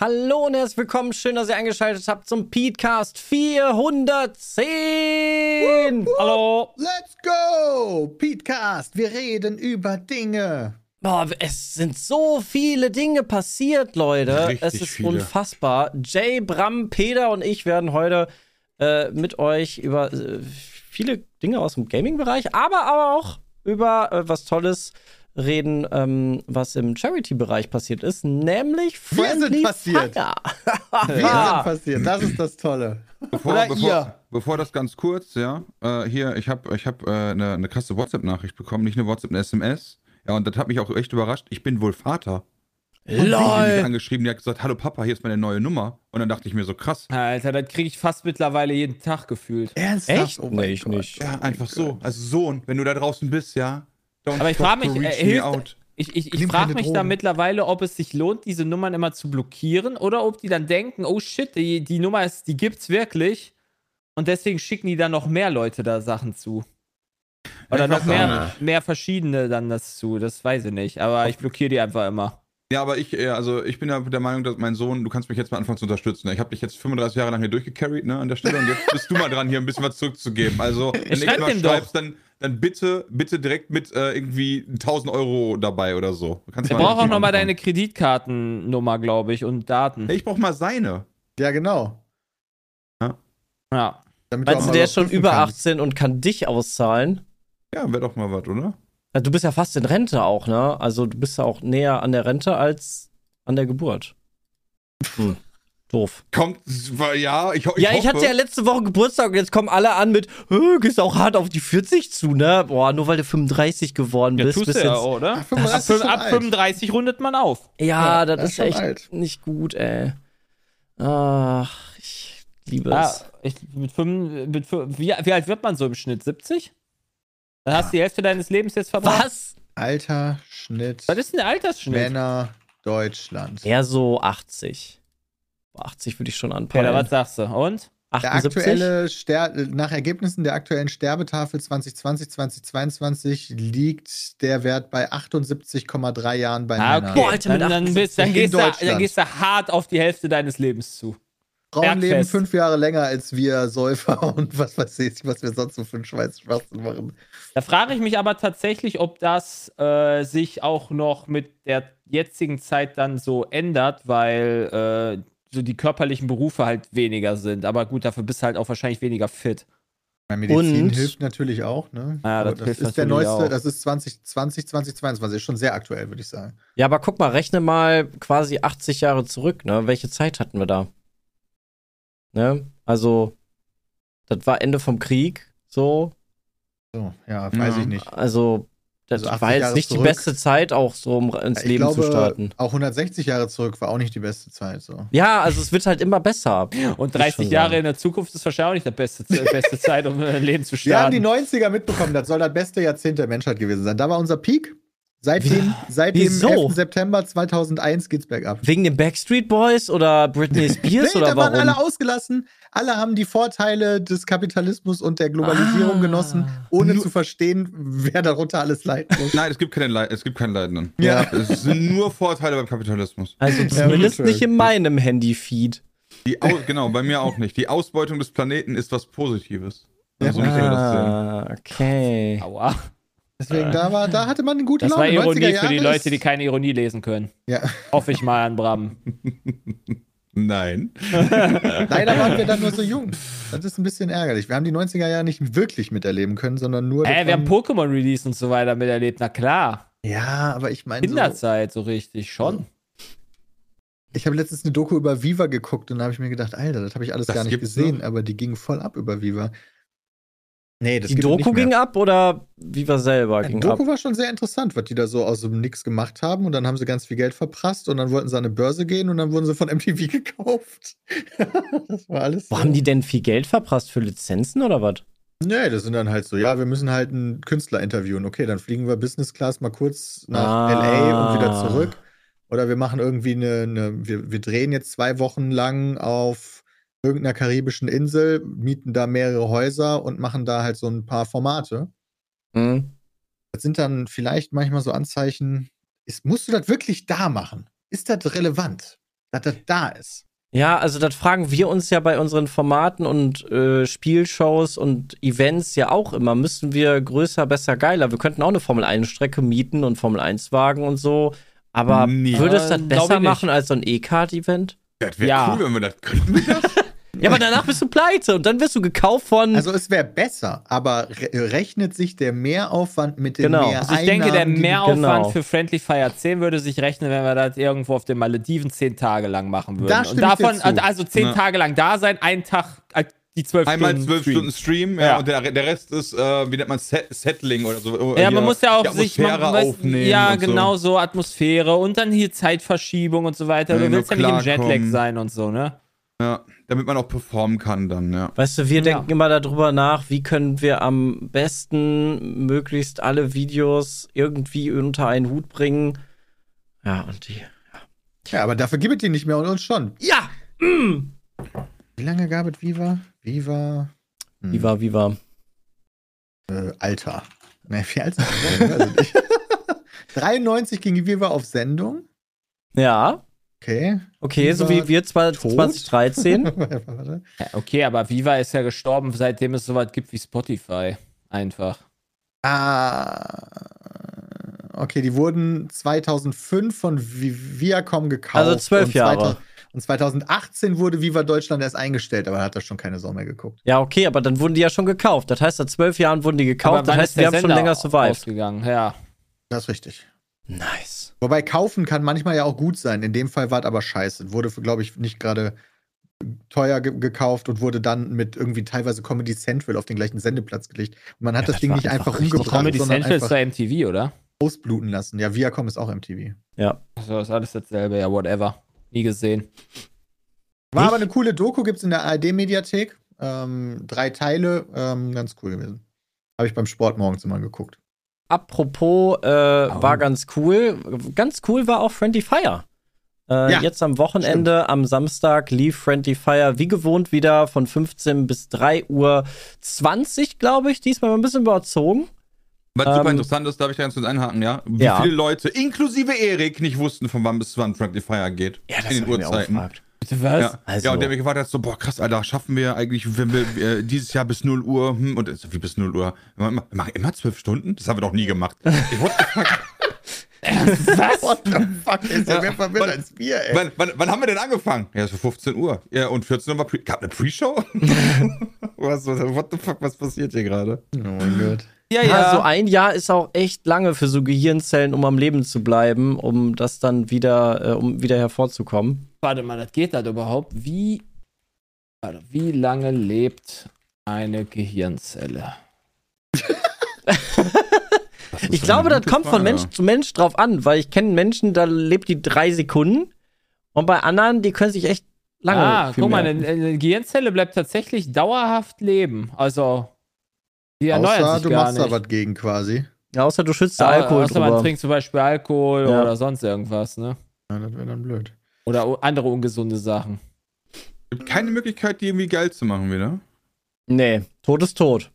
Hallo und herzlich willkommen. Schön, dass ihr eingeschaltet habt zum Petecast 410. Hallo. Let's go! Petecast, wir reden über Dinge. Boah, es sind so viele Dinge passiert, Leute. Richtig es ist viele. unfassbar. Jay, Bram, Peter und ich werden heute äh, mit euch über äh, viele Dinge aus dem Gaming-Bereich, aber, aber auch über äh, was Tolles reden, ähm, was im Charity-Bereich passiert ist, nämlich Wir sind Friendly passiert. Fire. Wir Ja. sind passiert, das ist das Tolle. Bevor, Oder bevor, ihr. bevor das ganz kurz, ja, äh, hier, ich habe ich hab, äh, eine, eine krasse WhatsApp-Nachricht bekommen, nicht eine WhatsApp, eine SMS. Ja, und das hat mich auch echt überrascht. Ich bin wohl Vater. Und sie hat mich LOL. angeschrieben, die hat gesagt, hallo Papa, hier ist meine neue Nummer. Und dann dachte ich mir so, krass. Alter, das kriege ich fast mittlerweile jeden Tag gefühlt. Ernsthaft? Echt? Oh nee, ich Gott. nicht. Ja, einfach so. Also Sohn, wenn du da draußen bist, ja. Don't Aber ich frage mich, äh, hilft-. Ich, ich, ich frage mich da mittlerweile, ob es sich lohnt, diese Nummern immer zu blockieren oder ob die dann denken, oh shit, die, die Nummer ist, die gibt's wirklich. Und deswegen schicken die dann noch mehr Leute da Sachen zu. Oder ich noch mehr, mehr verschiedene dann das zu. Das weiß ich nicht. Aber ich blockiere die einfach immer. Ja, aber ich, äh, also ich bin ja der Meinung, dass mein Sohn, du kannst mich jetzt mal anfangen zu unterstützen. Ich habe dich jetzt 35 Jahre lang hier durchgecarried, ne, an der Stelle. Und jetzt bist du mal dran, hier ein bisschen was zurückzugeben. Also, wenn schreib mal doch. schreibst, dann, dann bitte, bitte direkt mit äh, irgendwie 1000 Euro dabei oder so. Du kannst Ich mal brauche auch nochmal deine Kreditkartennummer, glaube ich, und Daten. Hey, ich brauch mal seine. Ja, genau. Ja. Damit Meinst du, der ist schon über kannst. 18 und kann dich auszahlen? Ja, wäre doch mal was, oder? Ja, Du bist ja fast in Rente auch, ne? Also du bist ja auch näher an der Rente als an der Geburt. Hm. Doof. Kommt, ja, ich, ich ja, ich hatte ja letzte Woche Geburtstag und jetzt kommen alle an mit, "Hö, gehst auch hart auf die 40 zu, ne? Boah, nur weil du 35 geworden Ja, bist. tust bist du ja, jetzt, oder? Ab, 35 ist fün- schon ab alt. 35 rundet man auf. ja, Ja, das das ist echt alt. nicht gut, ey. Ach, ich liebe Ja, es. ich, mit fünf, mit fünf, wie, wie alt wird man so im Schnitt? 70? Dann hast du die Hälfte deines Lebens jetzt verbracht. Was? Alter, Schnitt, Was ist denn der Altersschnitt? Männer, Deutschland. Eher so 80. 80 würde ich schon anpeilen. Peter, was sagst du? Und? Der 78? aktuelle Ster nach Ergebnissen der aktuellen Sterbetafel 2020, 2022 liegt der Wert bei 78,3 Jahren bei Ah, Männern. okay. Boah, Alter, dann, dann, 78 bist, dann, gehst du, dann gehst du hart auf die Hälfte deines Lebens zu. Frauen leben Bergfest. fünf Jahre länger als wir Säufer und was weiß ich, was wir sonst so für einen Schweiß Schwachsinn machen. Da frage ich mich aber tatsächlich, ob das äh, sich auch noch mit der jetzigen Zeit dann so ändert, weil äh, so die körperlichen Berufe halt weniger sind. Aber gut, dafür bist du halt auch wahrscheinlich weniger fit. Ja, Medizin Und- hilft natürlich auch, ne? Ja, das das, hilft ist der natürlich neueste, auch. das ist 2020, 2022, ist schon sehr aktuell, würde ich sagen. Ja, aber guck mal, rechne mal quasi 80 Jahre zurück, ne? Welche Zeit hatten wir da? Ne? Also, das war Ende vom Krieg, so. So, ja, weiß Ja. ich nicht. Also, das Also 80 war jetzt Jahre nicht die zurück. beste Zeit, auch so, um ins Ich Leben glaube, zu starten. auch 160 Jahre zurück war auch nicht die beste Zeit. So. Ja, also es wird halt immer besser. Und Muss ich 30 schon Jahre sagen. in der Zukunft ist wahrscheinlich auch nicht die beste, beste Zeit, um ein Leben zu Wir haben die starten. 90er mitbekommen, das soll das beste Jahrzehnt der Menschheit gewesen sein. Da war unser Peak. Seitdem, seit dem Wieso? 11. September 2001 geht's bergab. Wegen den Backstreet Boys oder Britney Spears Nee, oder da waren warum? alle ausgelassen. Alle haben die Vorteile des Kapitalismus und der Globalisierung Ah. genossen, ohne zu verstehen, wer darunter alles leiden muss. Nein, es gibt keine Leid, es gibt keinen Leidenden. Ja. Es sind nur Vorteile beim Kapitalismus. Also zumindest wirklich. nicht in meinem Handy-Feed. Genau, bei mir auch nicht. Die Ausbeutung des Planeten ist was Positives. Also sehen. Ah, okay. Aua. Deswegen, da, war, da hatte man eine gute Das war Laune. 90er Ironie für die Leute, die keine Ironie lesen können. Ja. Hoffe ich mal an Bram. Nein. Leider waren wir dann nur so jung. Das ist ein bisschen ärgerlich. Wir haben die 90er Jahre nicht wirklich miterleben können, sondern nur. Hä, wir haben Pokémon-Release und so weiter miterlebt. Na klar. Ja, aber ich meine. So, Kinderzeit, so richtig, schon. ich habe letztens eine Doku über Viva geguckt und da habe ich mir gedacht, Alter, das habe ich alles Das gar nicht gesehen, noch? aber die ging voll ab über Viva. Nee, das Die Doku nicht mehr. ging ab oder Viva selber Die ging Doku ab? war schon sehr interessant, was die da so aus dem Nix gemacht haben. Und dann haben sie ganz viel Geld verprasst und dann wollten sie an eine Börse gehen und dann wurden sie von MTV gekauft. das war alles. Wo haben die denn viel Geld verprasst für Lizenzen oder was? Nee, das sind dann halt so, ja, wir müssen halt einen Künstler interviewen. Okay, dann fliegen wir Business Class mal kurz nach Ah. LA und wieder zurück. Oder wir machen irgendwie eine, eine wir, wir drehen jetzt zwei Wochen lang auf irgendeiner karibischen Insel, mieten da mehrere Häuser und machen da halt so ein paar Formate. Hm. Das sind dann vielleicht manchmal so Anzeichen, ist, musst du das wirklich da machen? Ist das relevant, dass das da ist? Ja, also das fragen wir uns ja bei unseren Formaten und äh, Spielshows und Events ja auch immer. Müssen wir größer, besser, geiler? Wir könnten auch eine Formel-1-Strecke mieten und Formel-1-Wagen und so. Aber Nee. würde es das besser machen als so ein E-Card-Event? Das wäre Ja. cool, wenn wir das könnten. Ja, aber danach bist du pleite und dann wirst du gekauft von. Also es wäre besser, aber re rechnet sich der Mehraufwand mit den Genau. Mehreinnahmen? Also ich denke, der Mehraufwand genau. für Friendly Fire 10 würde sich rechnen, wenn wir das irgendwo auf den Malediven zehn Tage lang machen würden. Da Und stimme ich dir davon, zu. also zehn Ja. Tage lang da sein, einen Tag äh, die zwölf Einmal Stunden. zwölf Stream. Stunden Stream, ja, Ja. und der, der Rest ist, äh, wie nennt man Set Settling oder so. Ja, Hier, man muss ja auch sich Atmosphäre man, weiß- aufnehmen. Ja, und so. genau so Atmosphäre und dann hier Zeitverschiebung und so weiter. Ja, du willst ja nicht im Jetlag klarkommen. sein und so, ne? Ja, damit man auch performen kann dann, ja. Weißt du, wir Ja. denken immer darüber nach, wie können wir am besten möglichst alle Videos irgendwie unter einen Hut bringen. Ja, und die. Ja, aber dafür gibt es die nicht mehr und uns schon. Ja! Wie lange gab es Viva? Viva. Hm, Viva, Viva. Äh, Alter. Ne, wie alt ich nicht. 93 ging Viva auf Sendung. Ja, Okay. okay, so Viva wie wir zwar tot? 2013. Warte. Ja, okay, aber Viva ist ja gestorben, seitdem es sowas gibt wie Spotify. Einfach. ah. Okay, die wurden 2005 von Vi- Viacom gekauft. Also zwölf und Jahre. 2000 Und 2018 wurde Viva Deutschland erst eingestellt, aber da hat das schon keine Sau mehr geguckt. ja, okay, aber dann wurden die ja schon gekauft. Das heißt, seit zwölf Jahren wurden die gekauft. Das wann heißt, wir haben schon länger survived. Ausgegangen. Ja. Das ist richtig. Nice. Wobei kaufen kann manchmal ja auch gut sein. In dem Fall war es aber scheiße. Wurde, glaube ich, nicht gerade teuer ge gekauft und wurde dann mit irgendwie teilweise Comedy Central auf den gleichen Sendeplatz gelegt. Und man hat Ja, das, das Ding nicht einfach umgebracht, Comedy sondern Central ist zwar MTV, oder? ausbluten lassen. Ja, Viacom ist auch MTV. Ja. Also ist alles dasselbe, ja, whatever. Nie gesehen. War Nicht? aber eine coole Doku, gibt es in der ARD-Mediathek. Ähm, drei Teile, ähm, ganz cool gewesen. Habe ich beim Sport morgens immer geguckt. Apropos, äh, war ganz cool. Ganz cool war auch Friendly Fire. Äh, Ja, jetzt am Wochenende, am Samstag, lief Friendly Fire wie gewohnt wieder von 15 bis 3 Uhr 20, glaube ich. Diesmal ein bisschen überzogen. Was super Ähm, interessant ist, darf ich da ganz kurz einhaken, ja? Wie Ja. viele Leute, inklusive Erik, nicht wussten, von wann bis wann Friendly Fire geht. in den Uhrzeiten. Bitte was? Ja. Also- ja, und der mich gefragt hat, so, boah, krass, Alter, schaffen wir eigentlich, wenn wir äh, dieses Jahr bis 0 Uhr, hm, und so, wie bis 0 Uhr? Wir machen wir machen immer zwölf Stunden? Das haben wir doch nie gemacht. Ich, what the fuck? What the fuck? Ist ja, mehr verwirrt als wir, ey. wann, wann, wann haben wir denn angefangen? Ja, so 15 Uhr. Ja, und 14 Uhr war Pre Gab eine Pre-Show? was, what the fuck, was passiert hier gerade? Oh mein Gott. Ja, Ja, so ein Jahr ist auch echt lange für so Gehirnzellen, um am Leben zu bleiben, um das dann wieder, äh, um wieder hervorzukommen. Warte mal, das geht das überhaupt? Wie, warte, wie lange lebt eine Gehirnzelle? Ich glaube, das kommt von Mensch zu Mensch drauf an, weil ich kenne Menschen, da lebt die drei Sekunden und bei anderen, die können sich echt lange. ah, guck mal, eine, eine Gehirnzelle bleibt tatsächlich dauerhaft leben. Also, die erneuert Außer sich du gar machst da nicht. was gegen quasi. Ja, außer du schützt da Ja, Alkohol außer man drüber. trinkt zum Beispiel Alkohol Ja. oder sonst irgendwas, ne? Ja, das wäre dann blöd. Oder andere ungesunde Sachen. Gibt keine Möglichkeit, die irgendwie geil zu machen wieder. Nee, Tod ist tot.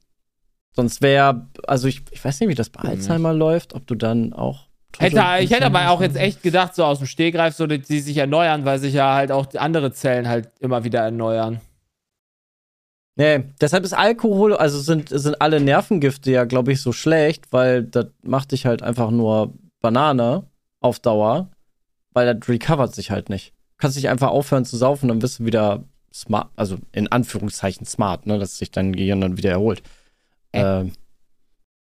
Sonst wäre, also ich, ich weiß nicht, wie das bei. Alzheimer läuft, ob du dann auch. Hätte, ich hätte aber auch jetzt echt gedacht, so aus dem Stegreif, so dass die sich erneuern, weil sich ja halt auch andere Zellen halt immer wieder erneuern. Nee, deshalb ist Alkohol, also sind, sind alle Nervengifte ja, glaube ich, so schlecht, weil das macht dich halt einfach nur Banane auf Dauer, weil das recovert sich halt nicht. Du kannst dich einfach aufhören zu saufen, dann bist du wieder smart, also in Anführungszeichen smart, ne, dass sich dein Gehirn dann wieder erholt. Äh. Ähm,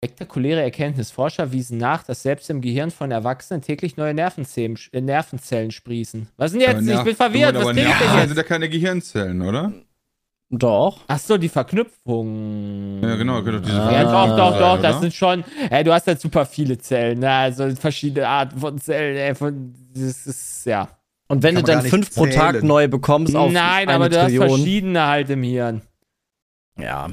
Spektakuläre Erkenntnis. Forscher wiesen nach, dass selbst im Gehirn von Erwachsenen täglich neue Nervenzellen, äh, Nervenzellen sprießen. Was denn jetzt? Aber ich bin verwirrt. aber Was krieg ich Nerven denn sind jetzt? ja keine Gehirnzellen, oder? Doch. Ach so, die Verknüpfung. Ja, genau, genau, diese Ja, Verknüpfung doch, doch, doch, das sind schon, ey, du hast halt super viele Zellen, ne? also verschiedene Arten von Zellen, ey, von, das ist, ja. Und wenn Kann du dann fünf pro Tag zählen. neu bekommst auf Nein, eine aber du hast Trillion. verschiedene halt im Hirn. Ja.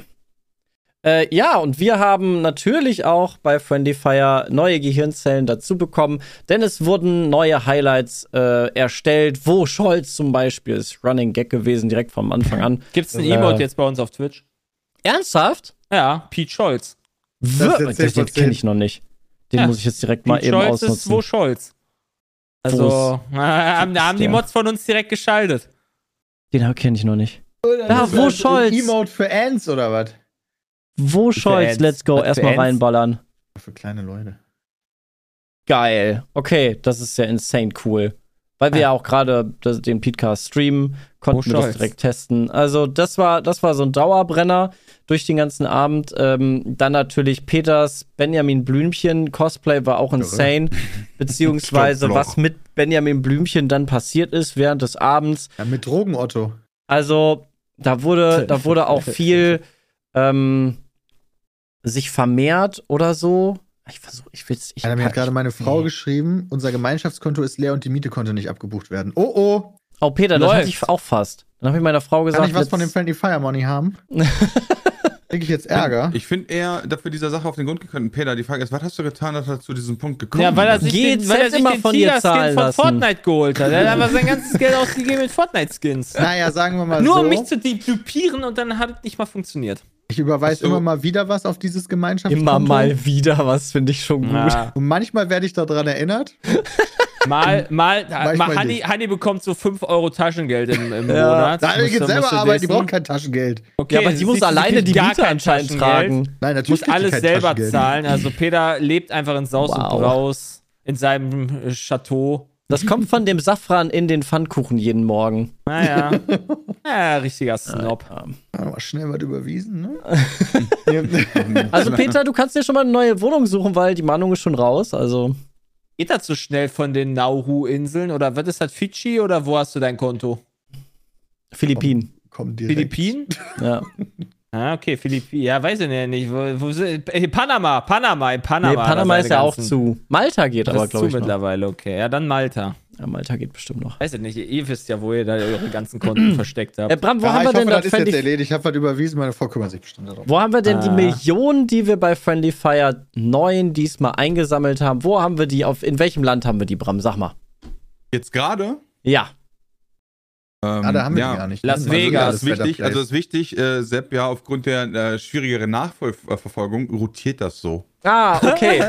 Äh, ja, und wir haben natürlich auch bei Friendly Fire neue Gehirnzellen dazu bekommen, denn es wurden neue Highlights äh, erstellt, wo Scholz zum Beispiel ist Running Gag gewesen, direkt vom Anfang an. Gibt's ein Äh. Emote jetzt bei uns auf Twitch? Ernsthaft? Ja, Pete Scholz. Das ist Den, 10%. den kenne ich noch nicht. Den Ja. muss ich jetzt direkt mal Pete eben Scholz ist ausnutzen. wo Scholz. Also, äh, haben, da haben die? Mods von uns direkt geschaltet. Den kenne ich noch nicht. Ja, Das wo ist Scholz? Emote für Ants oder was? Wo Scholz? Fans. Let's go. Was Erstmal reinballern. Für kleine Leute. Geil. Okay, das ist ja insane cool. Weil wir ja auch gerade den Podcast streamen, konnten wir das direkt testen. Also, das war, das war so ein Dauerbrenner durch den ganzen Abend. Ähm, dann natürlich Peters Benjamin Blümchen Cosplay war auch insane. Beziehungsweise, was mit Benjamin Blümchen dann passiert ist während des Abends. Ja, mit Drogen, Otto. Also, da wurde, da wurde auch viel ähm, sich vermehrt oder so. Ich versuche, ich will's. Ich Ja, mir hat gerade meine Frau nee. geschrieben, unser Gemeinschaftskonto ist leer und die Miete konnte nicht abgebucht werden. Oh oh, Oh, Peter, das Läuft. hatte ich auch fast. Dann habe ich meiner Frau gesagt, kann ich was von dem Friendly Fire Money haben? Krieg ich jetzt Ärger? Ich finde eher dafür dieser Sache auf den Grund gekommen. Peter, die Frage ist, was hast du getan, dass er zu diesem Punkt gekommen Ja, weil er ist? sich den, weil er sich immer den von dir zahlen von. Fortnite geholt hat. Er hat einfach sein ganzes Geld ausgegeben mit Fortnite-Skins. naja, sagen wir mal Nur so. um mich zu dupieren und dann hat es nicht mal funktioniert. ich überweise So. immer mal wieder was auf dieses Gemeinschaftskonto. Immer mal wieder was, finde ich schon gut. Ja. Und manchmal werde ich daran erinnert. Mal, mal, mal Hanni. Hanni bekommt so 5 Euro Taschengeld im, im Ja. Monat. Da Musst geht selber arbeiten, die braucht kein Taschengeld. Okay, Ja, aber sie muss du, alleine die Miete anscheinend tragen. Nein, natürlich Muss die alles kein selber zahlen. Also Peter lebt einfach in Saus Wow. und Braus in seinem äh, Chateau. Das kommt von dem Safran in den Pfannkuchen jeden Morgen. Naja. ja, richtiger Snob. Mal schnell was überwiesen, ne? Also Peter, du kannst dir schon mal eine neue Wohnung suchen, weil die Mahnung ist schon raus. Also Geht das so schnell von den Nauru-Inseln? Oder was ist das, Fidschi? Oder wo hast du dein Konto? Philippinen. Komm direkt. Philippinen? Ja. Ah, okay, Philippinen. Ja, weiß ich nicht. Wo, wo sind, Panama, Panama, in Panama. Nee, Panama ist ja auch zu. Malta geht Das aber, ist zu glaube ich. Noch. mittlerweile, okay. Ja, dann Malta. Ja, Malta geht bestimmt noch. Weiß ich nicht, ihr wisst ja, wo ihr da eure ganzen Konten versteckt habt. Äh, Bram, wo Ja, haben wir hoffe, denn das das ist jetzt erledigt. Ich habe was überwiesen, meine Frau kümmert sich bestimmt darum. Wo haben wir denn die Ah. Millionen, die wir bei Friendly Fire 9 diesmal eingesammelt haben? Wo haben wir die auf in welchem Land haben wir die, Bram? Sag mal. Jetzt gerade? Ja. Ah, Ähm, da haben wir ja. die gar nicht. Las Also, Vegas. ja, Das ist wichtig, also das ist wichtig, äh, Sepp, ja, aufgrund der äh, schwierigeren Nachverfolgung rotiert das so. Ah, okay.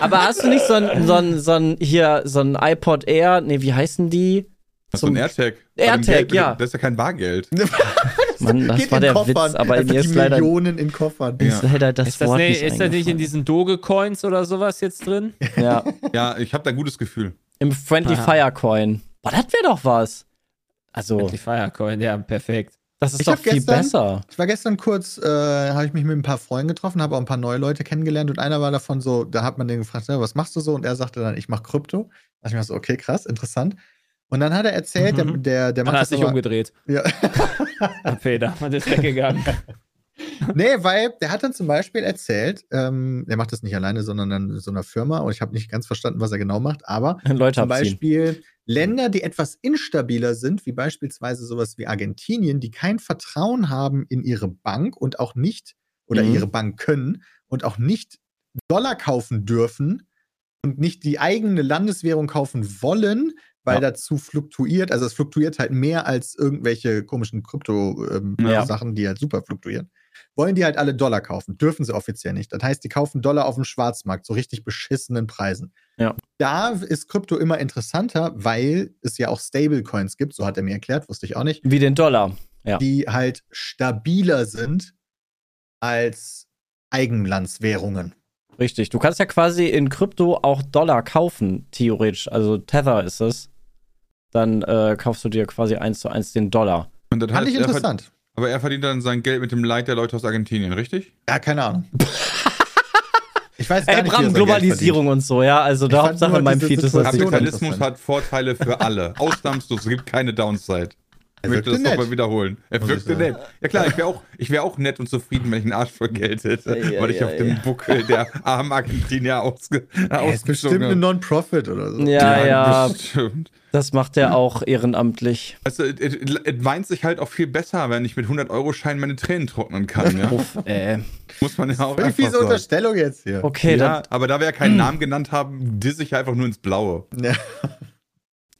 Aber hast du nicht so ein, so ein, so ein hier, so ein iPod Air? Nee, wie heißen die? Das ist so ein AirTag. AirTag, Geld, ja. Das ist ja kein Bargeld. Mann, das Geht war in der Koffern. Witz, aber mir die ist leider, Millionen in Koffern. ist leider das ist das, Wort nicht, nicht ist das nicht in diesen Dogecoins oder sowas jetzt drin? Ja, Ja, ich habe da ein gutes Gefühl. im Friendly Aha. Fire Coin. Boah, das wäre doch was. Also, Die Firecoin, ja, perfekt. Das ist Ich doch viel gestern- besser. Ich war gestern kurz, äh, habe ich mich mit ein paar Freunden getroffen, habe auch ein paar neue Leute kennengelernt und einer war davon so, da hat man den gefragt, was machst du so? Und er sagte dann, ich mache Krypto. Da dachte ich mir so, okay, krass, interessant. Und dann hat er erzählt, der, Mhm. der, der Dann macht hast das dich aber- umgedreht. ja. Peter, und ist weggegangen. Nee, weil der hat dann zum Beispiel erzählt, ähm, der macht das nicht alleine, sondern in so einer Firma und ich habe nicht ganz verstanden, was er genau macht, aber Leute zum abziehen. Beispiel Länder, die etwas instabiler sind, wie beispielsweise sowas wie Argentinien, die kein Vertrauen haben in ihre Bank und auch nicht, oder Mhm. ihre Bank können und auch nicht Dollar kaufen dürfen und nicht die eigene Landeswährung kaufen wollen, weil Ja. dazu fluktuiert, also es fluktuiert halt mehr als irgendwelche komischen Krypto-Sachen, ähm, Ja. Die halt super fluktuieren. Wollen die halt alle Dollar kaufen, dürfen sie offiziell nicht. Das heißt, die kaufen Dollar auf dem Schwarzmarkt zu richtig beschissenen Preisen. Ja. Da ist Krypto immer interessanter, weil es ja auch Stablecoins gibt, so hat er mir erklärt, wusste ich auch nicht, Wie den Dollar. Ja. die halt stabiler sind als Eigenlandswährungen. Richtig. Du kannst ja quasi in Krypto auch Dollar kaufen, theoretisch. Also Tether ist es. Dann äh, kaufst du dir quasi eins zu eins den Dollar. Und das Fand ich er interessant. Aber er verdient dann sein Geld mit dem Leid der Leute aus Argentinien, richtig? Ja, keine Ahnung. Ich weiß gar Ey, nicht, wie er Bram, Globalisierung und so, ja. Also der fand Hauptsache nur in meinem Feed ist das. Kapitalismus hat Vorteile für alle. Ausnahmslos, es gibt keine Downside. Ich möchte das nochmal nett. wiederholen. Er wirkte nett. Ja klar, ich wäre auch, ich wär auch nett und zufrieden, wenn ich einen Arsch voll Geld hätte, Ja, weil ich ja, auf ja. dem Buckel der armen Argentinier ausge, Er ist bestimmt eine Non-Profit oder so. Ja, ja, bestimmt. Das macht er auch ehrenamtlich. Also, es, weint sich halt auch viel besser, wenn ich mit 100-Euro-Schein meine Tränen trocknen kann, ja. Uff, äh. Muss man ja auch einfach fiese sagen. Unterstellung jetzt hier. Okay, Ja, dann, aber da wir ja keinen Namen genannt haben, diss ich einfach nur ins Blaue. Ja.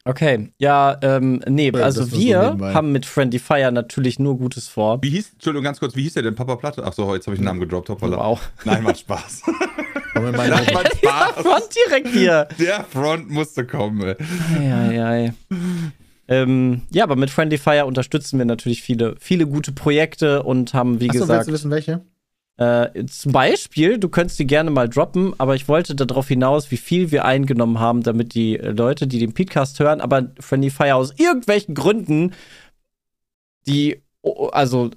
okay. Ja, ähm, nee, Ja, also so wir nebenbei. haben mit Friendly Fire natürlich nur Gutes vor. Wie hieß, Entschuldigung, ganz kurz, wie hieß der denn? Papa Platte? Ach so, jetzt habe ich den Namen gedroppt. Hoppala. Wow. Nein, macht Spaß. Wir mal Nein, Spaß. Front direkt hier. Der Front musste kommen. ey. Ei, ei, ei. Ähm, ja, aber mit Friendly Fire unterstützen wir natürlich viele, viele gute Projekte und haben, wie Achso, willst gesagt, du wissen, welche? äh, zum Beispiel, du könntest die gerne mal droppen, aber ich wollte darauf hinaus, wie viel wir eingenommen haben, damit die Leute, die den Podcast hören, aber Friendly Fire aus irgendwelchen Gründen, die also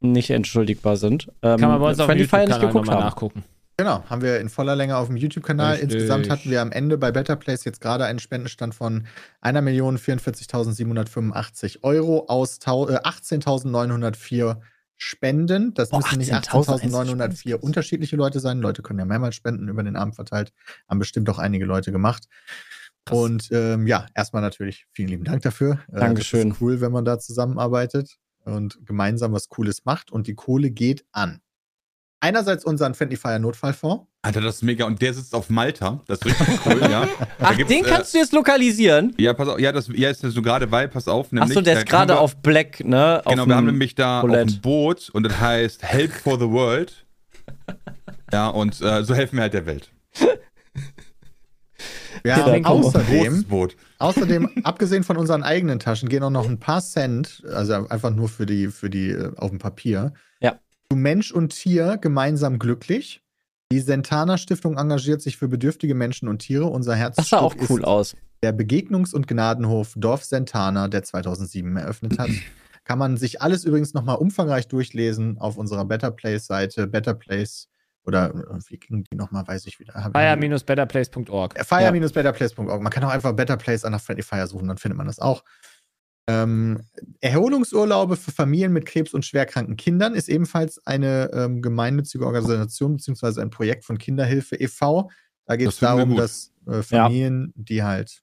nicht entschuldigbar sind, ähm, Kann man bei uns auf dem Friendly Fire nicht geguckt haben. nachgucken. Genau, haben wir in voller Länge auf dem YouTube-Kanal. Insgesamt hatten wir am Ende bei Better Place jetzt gerade einen Spendenstand von 1.044.785 Euro aus tau- äh, 18.904 Spenden. Das Oh, müssen nicht 18.000 18.904 unterschiedliche Leute sein. Leute können ja mehrmals spenden über den Abend verteilt. Haben bestimmt auch einige Leute gemacht. Krass. Und ähm, ja, erstmal natürlich vielen lieben Dank dafür. Äh, Dankeschön. Ist cool, wenn man da zusammenarbeitet und gemeinsam was Cooles macht. Und die Kohle geht an. Einerseits unseren Friendly Fire Notfallfonds. Alter, das ist mega. Und der sitzt auf Malta. Das ist richtig cool, ja. Ach, den äh, kannst du jetzt lokalisieren? Ja, pass auf. Ja, das ja, ist ja so gerade, weil, pass auf. Nämlich, Achso, der ist äh, gerade auf Black, ne? Genau, wir haben nämlich da Roulette. auf dem Boot und das heißt Help for the World. Ja, und äh, so helfen wir halt der Welt. Wir Ja, haben außerdem, außerdem, abgesehen von unseren eigenen Taschen, gehen auch noch ein paar Cent, also einfach nur für die, für die äh, auf dem Papier. Zu Mensch und Tier gemeinsam glücklich. Die Sentana Stiftung engagiert sich für bedürftige Menschen und Tiere. Unser Herz Das sah auch cool ist aus. der Begegnungs- und Gnadenhof Dorf Sentana, der 2007 eröffnet hat. Kann man sich alles übrigens nochmal umfangreich durchlesen auf unserer Better Place Seite. Better Place oder äh, wie ging die nochmal, weiß ich wieder. Fire-betterplace.org. Fire-betterplace.org. Man kann auch einfach Better Place nach Friendly Fire suchen, dann findet man das auch. Ähm, Erholungsurlaube für Familien mit Krebs und schwerkranken Kindern ist ebenfalls eine ähm, gemeinnützige Organisation beziehungsweise ein Projekt von Kinderhilfe e.V. Da geht Das es wir darum, dass äh, Familien, die halt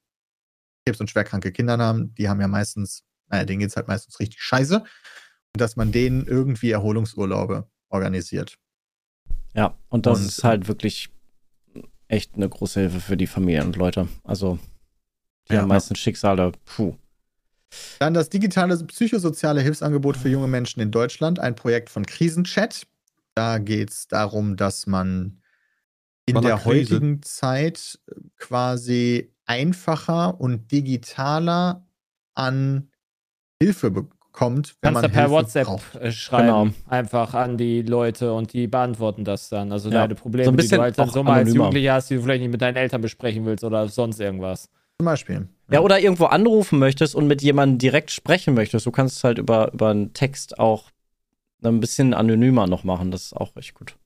Krebs und schwerkranke Kinder haben, die haben ja meistens, naja, denen geht es halt meistens richtig scheiße. Und dass man denen irgendwie Erholungsurlaube organisiert. Ja, und das Und, ist halt wirklich echt eine große Hilfe für die Familien und Leute. Also, die Ja. haben meistens Schicksale, puh. Dann das digitale psychosoziale Hilfsangebot für junge Menschen in Deutschland, ein Projekt von Krisenchat. Da geht es darum, dass man in der Krise. heutigen Zeit äh, quasi einfacher und digitaler an Hilfe bekommt, wenn Kannst man du per Hilfe WhatsApp braucht. äh, schreiben, Genau. einfach an die Leute und die beantworten das dann. Also Ja. deine Probleme, So ein die du halt dann so mal als. Jugendlicher hast, die du vielleicht nicht mit deinen Eltern besprechen willst oder sonst irgendwas. Zum Beispiel. Ja, oder irgendwo anrufen möchtest und mit jemandem direkt sprechen möchtest. Du kannst es halt über, über einen Text auch ein bisschen anonymer noch machen. Das ist auch echt gut.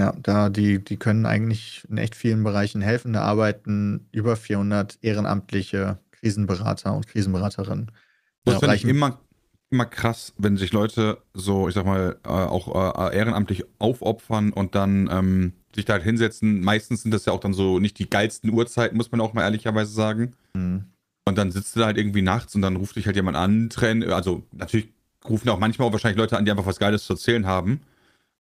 Ja, da die, die können eigentlich in echt vielen Bereichen helfen. Da arbeiten über 400 ehrenamtliche Krisenberater und Krisenberaterinnen. Das Ja, finde ich immer, immer krass, wenn sich Leute so, ich sag mal, äh, auch äh, ehrenamtlich aufopfern und dann ähm, sich da halt hinsetzen. Meistens sind das ja auch dann so nicht die geilsten Uhrzeiten, muss man auch mal ehrlicherweise sagen. Hm. Und dann sitzt du da halt irgendwie nachts und dann ruft dich halt jemand an, Tränen, also natürlich rufen auch manchmal auch wahrscheinlich Leute an, die einfach was Geiles zu erzählen haben.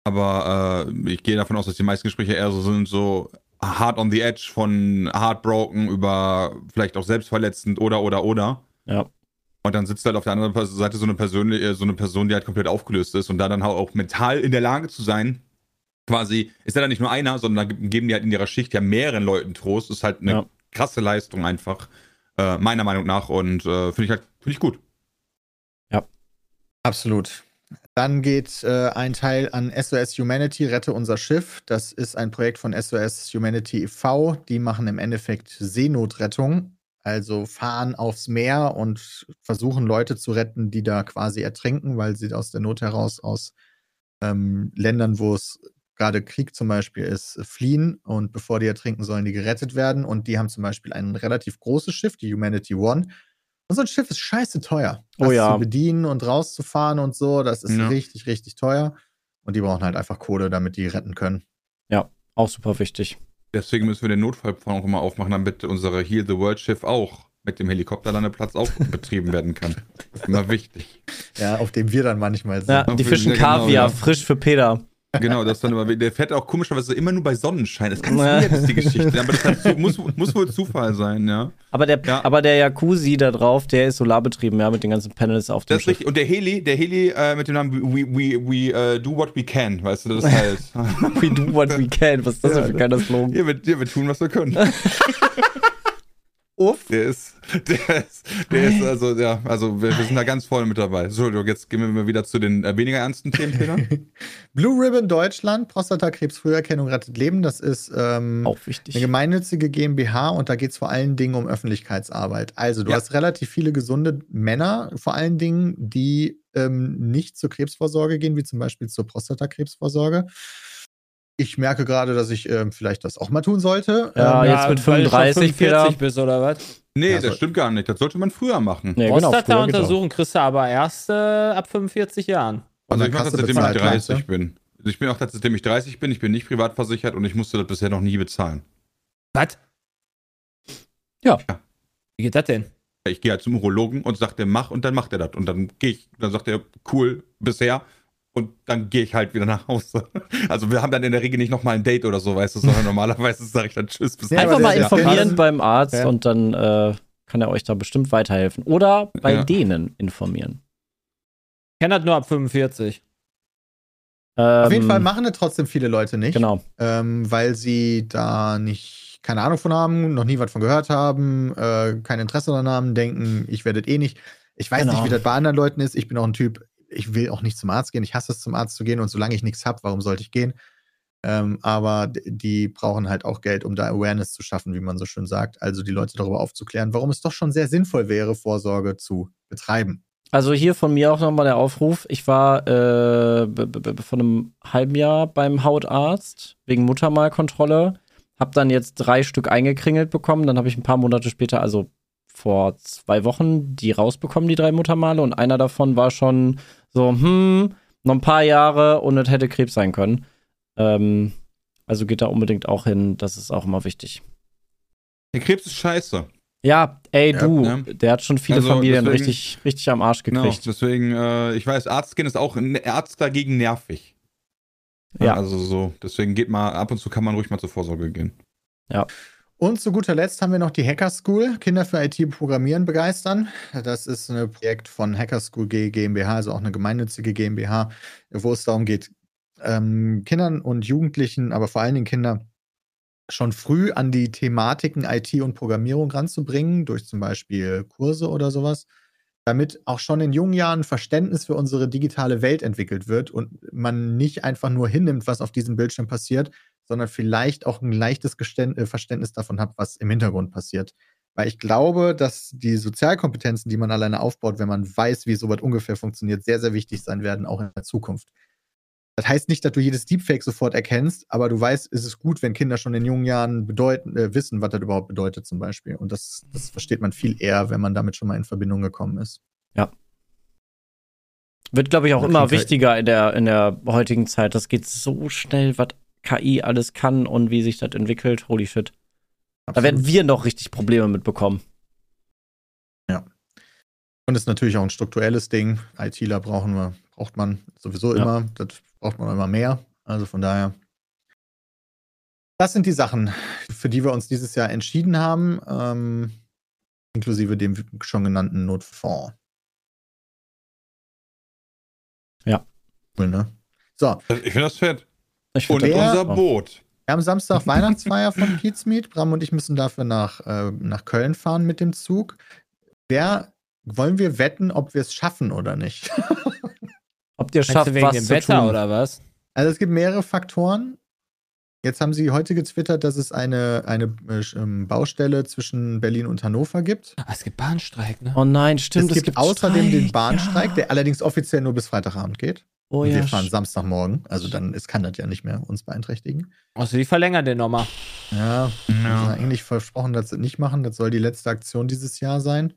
Aber äh, ich gehe davon aus, dass die meisten Gespräche eher so sind, so hard on the edge von heartbroken über vielleicht auch selbstverletzend oder oder oder. Ja. Und dann sitzt halt auf der anderen Seite so eine, Person, äh, so eine Person, die halt komplett aufgelöst ist und da dann auch mental in der Lage zu sein, quasi, ist ja dann nicht nur einer, sondern da ge- geben die halt in ihrer Schicht ja mehreren Leuten Trost. ist halt eine Ja. krasse Leistung einfach, äh, meiner Meinung nach. Und äh, finde ich halt, finde ich gut. Absolut. Dann geht äh, ein Teil an SOS Humanity, Rette unser Schiff. Das ist ein Projekt von SOS Humanity e.V. Die machen im Endeffekt Seenotrettung, also fahren aufs Meer und versuchen Leute zu retten, die da quasi ertrinken, weil sie aus der Not heraus aus ähm, Ländern, wo es gerade Krieg zum Beispiel ist, fliehen und bevor die ertrinken, sollen die gerettet werden. Und die haben zum Beispiel ein relativ großes Schiff, die Humanity One. Und so ein Schiff ist scheiße teuer. Oh Das ja. zu bedienen und rauszufahren und so, das ist Ja. richtig, richtig teuer. Und die brauchen halt einfach Kohle, damit die retten können. Auch super wichtig. Deswegen müssen wir den Notfallplan auch immer aufmachen, damit unsere Heal the World Schiff auch mit dem Helikopterlandeplatz auch betrieben werden kann. Das ist immer wichtig. Ja, auf dem wir dann manchmal sind. Ja, die fischen genau, Kaviar, ja. frisch für Peter. Genau, das dann immer, der fährt auch komischerweise immer nur bei Sonnenschein. Das Ja. weird, ist die Geschichte. Aber das hat, muss, muss wohl Zufall sein, ja. Aber der, Ja. aber der Jacuzzi da drauf, der ist solarbetrieben, ja, mit den ganzen Panels auf dem Das ist richtig. Und der Heli, der Heli äh, mit dem Namen We, we, we äh, do what we can, weißt du, das ist halt. We do what we can. Was ist das denn für ein geiler Slogan? ja, wir, ja, wir tun, was wir können. Uff. Der ist, der ist, der ist also, ja, also wir, wir sind da ganz voll mit dabei. So, Entschuldigung, jetzt gehen wir mal wieder zu den äh, weniger ernsten Themen, Peter. Blue Ribbon Deutschland, Prostatakrebs Früherkennung rettet Leben. Das ist ähm, Auch eine wichtig. gemeinnützige GmbH und da geht es vor allen Dingen um Öffentlichkeitsarbeit. Also du Ja. hast relativ viele gesunde Männer, vor allen Dingen, die ähm, nicht zur Krebsvorsorge gehen, wie zum Beispiel zur Prostatakrebsvorsorge. Ich merke gerade, dass ich ähm, vielleicht das auch mal tun sollte. Ja, ähm, jetzt mit du schon 35, Peter. 45 bist oder was? Nee, Ja, das so- stimmt gar nicht. Das sollte man früher machen. Nee, genau, früher geht auch. Prostata-Untersuchung kriegst du aber erst äh, ab 45 Jahren. Also Und ich dann mache das, seitdem ich bezahlt, meinst 30 bin. Also ich bin auch das, seitdem ich 30 bin. Ich bin nicht privat versichert und ich musste das bisher noch nie bezahlen. Was? Ja. Wie geht das denn? Ich gehe halt zum Urologen und sage, der mach und dann macht er das. Und dann gehe ich, dann sagt er, cool, bisher. Und dann gehe ich halt wieder nach Hause. Also wir haben dann in der Regel nicht nochmal ein Date oder so, weißt du, sondern normalerweise sage ich dann Tschüss, bis Ja, Einfach mal informieren der- beim Arzt Ja. und dann äh, kann er euch da bestimmt weiterhelfen. Oder bei Ja. denen informieren. Ich kenne das nur ab 45. Auf jeden Ähm, Fall machen es trotzdem viele Leute nicht, Genau. ähm, weil sie da nicht keine Ahnung von haben, noch nie was von gehört haben, äh, kein Interesse daran haben, denken, ich werde das eh nicht. Ich weiß Genau. nicht, wie das bei anderen Leuten ist. Ich bin auch ein Typ, ich will auch nicht zum Arzt gehen. Ich hasse es, zum Arzt zu gehen und solange ich nichts habe, warum sollte ich gehen? Ähm, aber die brauchen halt auch Geld, um da Awareness zu schaffen, wie man so schön sagt. Also die Leute darüber aufzuklären, warum es doch schon sehr sinnvoll wäre, Vorsorge zu betreiben. Also hier von mir auch nochmal der Aufruf. Ich war äh, vor einem halben Jahr beim Hautarzt wegen Muttermalkontrolle. Hab dann jetzt drei Stück eingekringelt bekommen. Dann habe ich ein paar Monate später, also vor zwei Wochen, die rausbekommen, die drei Muttermale. Und einer davon war schon so, hm, noch ein paar Jahre und es hätte Krebs sein können. Ähm, also geht da unbedingt auch hin. Das ist auch immer wichtig. Der Krebs ist scheiße. Ja, ey, Ja, du, ne? der hat schon viele Also, Familien deswegen- richtig, richtig am Arsch Genau, gekriegt. deswegen, äh, ich weiß, Arzt gehen ist auch ein Arzt dagegen nervig. Ja. Also so, deswegen geht mal, ab und zu kann man ruhig mal zur Vorsorge gehen. Und zu guter Letzt haben wir noch die Hacker School, Kinder für IT Programmieren begeistern. Das ist ein Projekt von Hacker School GmbH, also auch eine gemeinnützige GmbH, wo es darum geht, ähm, Kindern und Jugendlichen, aber vor allen Dingen Kindern, schon früh an die Thematiken IT und Programmierung ranzubringen, durch zum Beispiel Kurse oder sowas, damit auch schon in jungen Jahren Verständnis für unsere digitale Welt entwickelt wird und man nicht einfach nur hinnimmt, was auf diesem Bildschirm passiert, sondern vielleicht auch ein leichtes äh, Verständnis davon hat, was im Hintergrund passiert. Weil ich glaube, dass die Sozialkompetenzen, die man alleine aufbaut, wenn man weiß, wie sowas ungefähr funktioniert, sehr, sehr wichtig sein werden, auch in der Zukunft. Das heißt nicht, dass du jedes Deepfake sofort erkennst, aber du weißt, es ist gut, wenn Kinder schon in jungen Jahren bedeuten, äh, wissen, was das überhaupt bedeutet, zum Beispiel. Und das, das versteht man viel eher, wenn man damit schon mal in Verbindung gekommen ist. Wird, glaube ich, auch Da immer er- wichtiger in der, in der heutigen Zeit. Das geht so schnell, was KI alles kann und wie sich das entwickelt. Holy shit. Da werden wir noch richtig Probleme mitbekommen. Und ist natürlich auch ein strukturelles Ding. ITler brauchen wir, braucht man sowieso Ja. immer. Das braucht man immer mehr. Also von daher. Das sind die Sachen, für die wir uns dieses Jahr entschieden haben, ähm, inklusive dem schon genannten Notfonds. Ja. Cool, ne? So, Ich finde das fett. Ich Und find das der- unser Boot. wir haben Samstag Weihnachtsfeier von Pete's Meet. Bram und ich müssen dafür nach, äh, nach Köln fahren mit dem Zug. Wer wollen wir wetten, ob wir es schaffen oder nicht? Ob ihr schafft, wegen was dem zu Wetter tun. oder was? Also es gibt mehrere Faktoren. Jetzt haben sie heute getwittert, dass es eine, eine äh, ähm, Baustelle zwischen Berlin und Hannover gibt. Ah, es gibt Bahnstreik, ne? Oh nein, stimmt. es gibt außerdem den Streik, Bahnstreik, ja. der allerdings offiziell nur bis Freitagabend geht. Oh und ja. wir fahren Samstagmorgen. Also dann ist, kann das ja nicht mehr uns beeinträchtigen. Also die verlängern den nochmal. Ja, Ja. eigentlich versprochen, dass sie das nicht machen. Das soll die letzte Aktion dieses Jahr sein.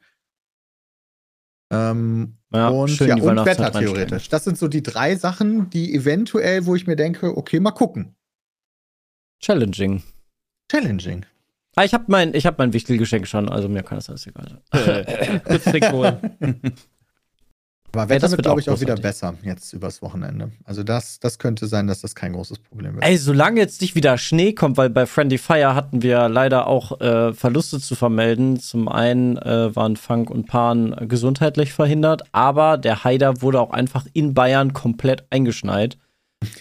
Ähm, Ja, und schön ja, und Wetter theoretisch. Das sind so die drei Sachen, die eventuell, wo ich mir denke, okay, mal gucken. Challenging. Challenging. Ah, ich habe mein, ich hab mein Wichtelgeschenk schon, also mir kann das alles egal sein. Kurz trinken holen. Aber Ja, Wetter das wird, glaube ich, auch wieder besser jetzt übers Wochenende. Also das, das könnte sein, dass das kein großes Problem wird. Ey, solange jetzt nicht wieder Schnee kommt, weil bei Friendly Fire hatten wir leider auch äh, Verluste zu vermelden. Zum einen äh, waren Funk und Pan gesundheitlich verhindert, aber der Haider wurde auch einfach in Bayern komplett eingeschneit.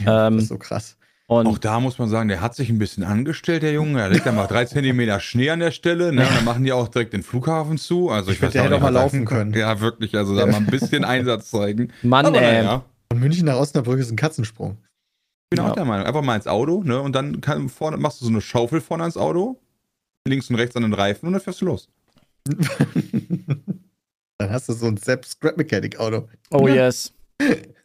Ja, ähm, das ist so krass. Und Auch da muss man sagen, der hat sich ein bisschen angestellt, der Junge. Er legt da mal drei Zentimeter Schnee an der Stelle. Ne? Und dann machen die auch direkt den Flughafen zu. Also ich, Ich weiß der hätte auch mal laufen können. Ja, wirklich. Also da mal ein bisschen Einsatz zeigen. Mann, Aber ey. naja, Von München nach Osnabrück ist ein Katzensprung. ich bin Ja. auch der Meinung. Einfach mal ins Auto, ne? Und dann kann, vorne, machst du so eine Schaufel vorne ans Auto, links und rechts an den Reifen und dann fährst du los. Dann hast du so ein Sepp Scrap Mechanic Auto. Oh yes.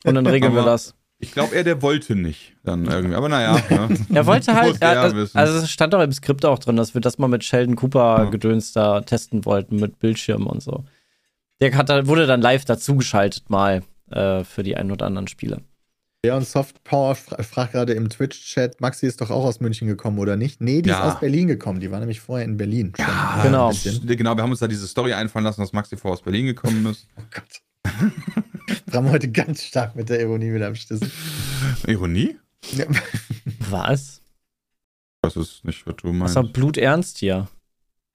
Und dann regeln wir das. Ich glaube, er, der wollte nicht dann irgendwie. Aber naja. Ne? Er wollte halt, er also, also es stand doch im Skript auch drin, dass wir das mal mit Sheldon Cooper Ja. Gedöns da testen wollten, mit Bildschirm und so. Der hat, wurde dann live dazugeschaltet mal äh, für die ein oder anderen Spiele. Leon Soft Power fra fragt gerade im Twitch-Chat, Maxi ist doch auch aus München gekommen, oder nicht? Nee, die Ja. ist aus Berlin gekommen. Die war nämlich vorher in Berlin. Ja, Genau. Genau, wir haben uns da diese Story einfallen lassen, dass Maxi vor aus Berlin gekommen ist. Oh Gott. Wir haben heute ganz stark mit der Ironie wieder am Stissen. Ironie? Ja. Was? Das ist nicht, was du meinst. Das war bluternst hier.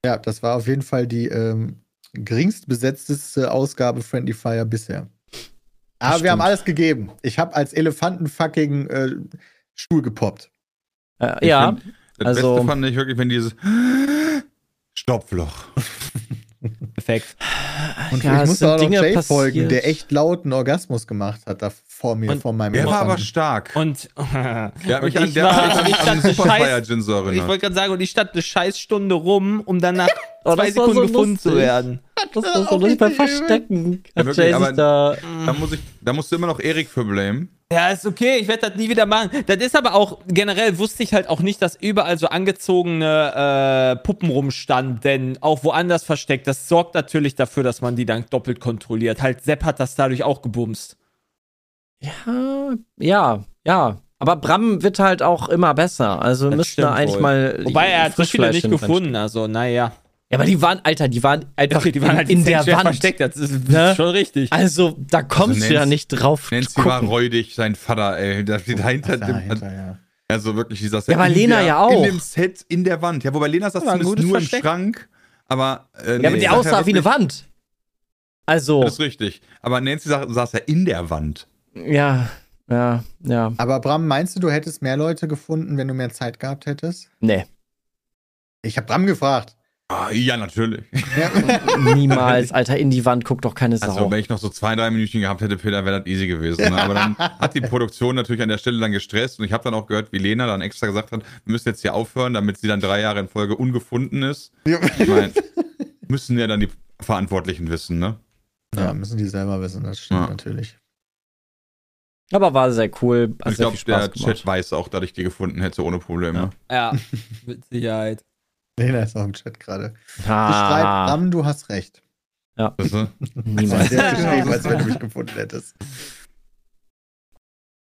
ja, das war auf jeden Fall die ähm, geringst besetzteste Ausgabe Friendly Fire bisher. Aber Das wir haben stimmt. alles gegeben. Ich habe als Elefanten fucking äh, Stuhl gepoppt. Äh, Ich ja, find, das also- Beste fand ich wirklich, wenn dieses Stopfloch. Perfekt. Und ja, ich musste sind auch noch Jay folgen, der echt lauten Orgasmus gemacht hat da vor mir, Und vor meinem Der war aber stark. Und, Der hat und mich an, ich der war, mich ich an, Superfire Scheiß, Gin so ich erinnert. wollte gerade sagen, und ich stand eine Scheißstunde rum, um dann nach Oh, zwei Sekunden so gefunden lustig. zu werden. das war so auch lustig beim. Verstecken. Ja, wirklich, Jay aber- da. Da, muss ich, da musst du immer noch Erik für blamen. Ja, ist okay, ich werde das nie wieder machen. Das ist aber auch, generell wusste ich halt auch nicht, dass überall so angezogene äh, Puppen rumstanden, denn auch woanders versteckt. Das sorgt natürlich dafür, dass man die dann doppelt kontrolliert. Halt, Sepp hat das dadurch auch gebumst. Ja, ja, ja. Aber Bram wird halt auch immer besser. Also Das müssten da eigentlich wohl. mal. Wobei er hat so viele nicht gefunden, also naja. Ja, aber die waren, Alter, die waren einfach Die waren halt in, in der Wand. versteckt, das ist Ne? schon richtig. Also, da kommst Also du ja Nancy- nicht drauf. Nancy gucken. war räudig, sein Vater, ey. Der steht dahinter. Ach, dem, dahinter, ja. also wirklich dieser Ja, aber Lena der, ja auch. In dem Set, in der Wand. Ja, wobei Lena saß Ja, zumindest nur Versteck. im Schrank. Aber, äh, ja, aber Nancy die aussah wie eine Wand. Also, Das ist richtig. Aber Nancy saß, saß ja in der Wand. Ja, ja, ja. Aber Bram, meinst du, du hättest mehr Leute gefunden, wenn du mehr Zeit gehabt hättest? Nee, Ich habe Bram gefragt. Ah, ja, natürlich. niemals, Alter, in die Wand guckt doch keine Sau. Also, wenn ich noch so zwei, drei Minuten gehabt hätte, Peter, wäre das easy gewesen. Ne? Aber dann hat die Produktion natürlich an der Stelle dann gestresst und ich habe dann auch gehört, wie Lena dann extra gesagt hat, wir müssen jetzt hier aufhören, damit sie dann drei Jahre in Folge ungefunden ist. Ich meine, müssen ja dann die Verantwortlichen wissen, ne? Ja, müssen die selber wissen, das stimmt Ja. natürlich. Aber war sehr cool. Ich glaube, der gemacht. Chat weiß auch, dass ich die gefunden hätte ohne Probleme. Ja. Ja, mit Sicherheit. Lena ist auch im Chat gerade. Schreibt, Ah, Bram, du hast recht. Weißt du? niemals. Geschrieben, als wenn du mich gefunden hättest.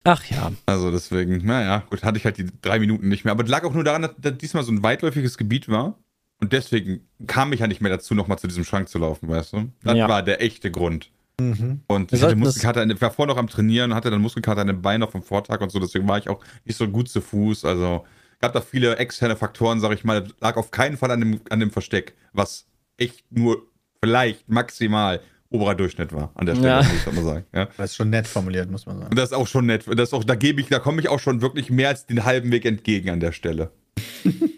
Ach ja. Also deswegen, naja, gut, hatte ich halt die drei Minuten nicht mehr. Aber das lag auch nur daran, dass, dass diesmal so ein weitläufiges Gebiet war. Und deswegen kam ich ja nicht mehr dazu, nochmal zu diesem Schrank zu laufen, weißt du? Das Ja. war der echte Grund. Mhm. Und ich hatte das- Muskelkater, war vorher noch am Trainieren, hatte dann Muskelkater in den Beinen noch vom Vortag und so, deswegen war ich auch nicht so gut zu Fuß. Also gab da viele externe Faktoren, sag ich mal. Lag auf keinen Fall an dem, an dem Versteck, was echt nur vielleicht maximal oberer Durchschnitt war an der Stelle, Ja. muss ich mal sagen. Ja. Das ist schon nett formuliert, muss man sagen. Und das ist auch schon nett. Das ist auch, da gebe ich, da komme ich auch schon wirklich mehr als den halben Weg entgegen an der Stelle.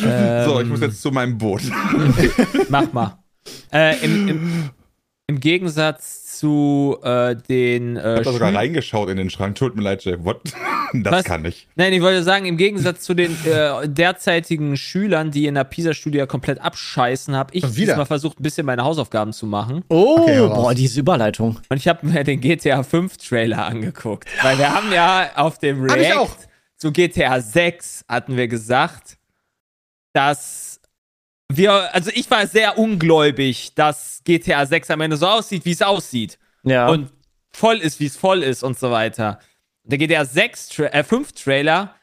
So, ich Ähm, muss jetzt zu meinem Boot. Mach mal. Äh, im, im, Im Gegensatz zu äh, den. Ich Äh, hab da sogar reingeschaut in den Schrank. Tut mir leid, Jay. What? Das Was? kann ich. Nein, ich wollte sagen, im Gegensatz zu den äh, derzeitigen Schülern, die in der PISA-Studie komplett abscheißen, habe ich diesmal versucht, ein bisschen meine Hausaufgaben zu machen. Oh, Okay, boah, diese Überleitung. Und ich habe mir den GTA 5 Trailer angeguckt. Weil wir haben ja auf dem Hab ich React auch. zu GTA 6 hatten wir gesagt, dass wir, also ich war sehr ungläubig, dass GTA 6 am Ende so aussieht, wie es aussieht. Ja. Und voll ist, wie es voll ist und so weiter. Der GTA 6, Tra äh, 5 Trailer,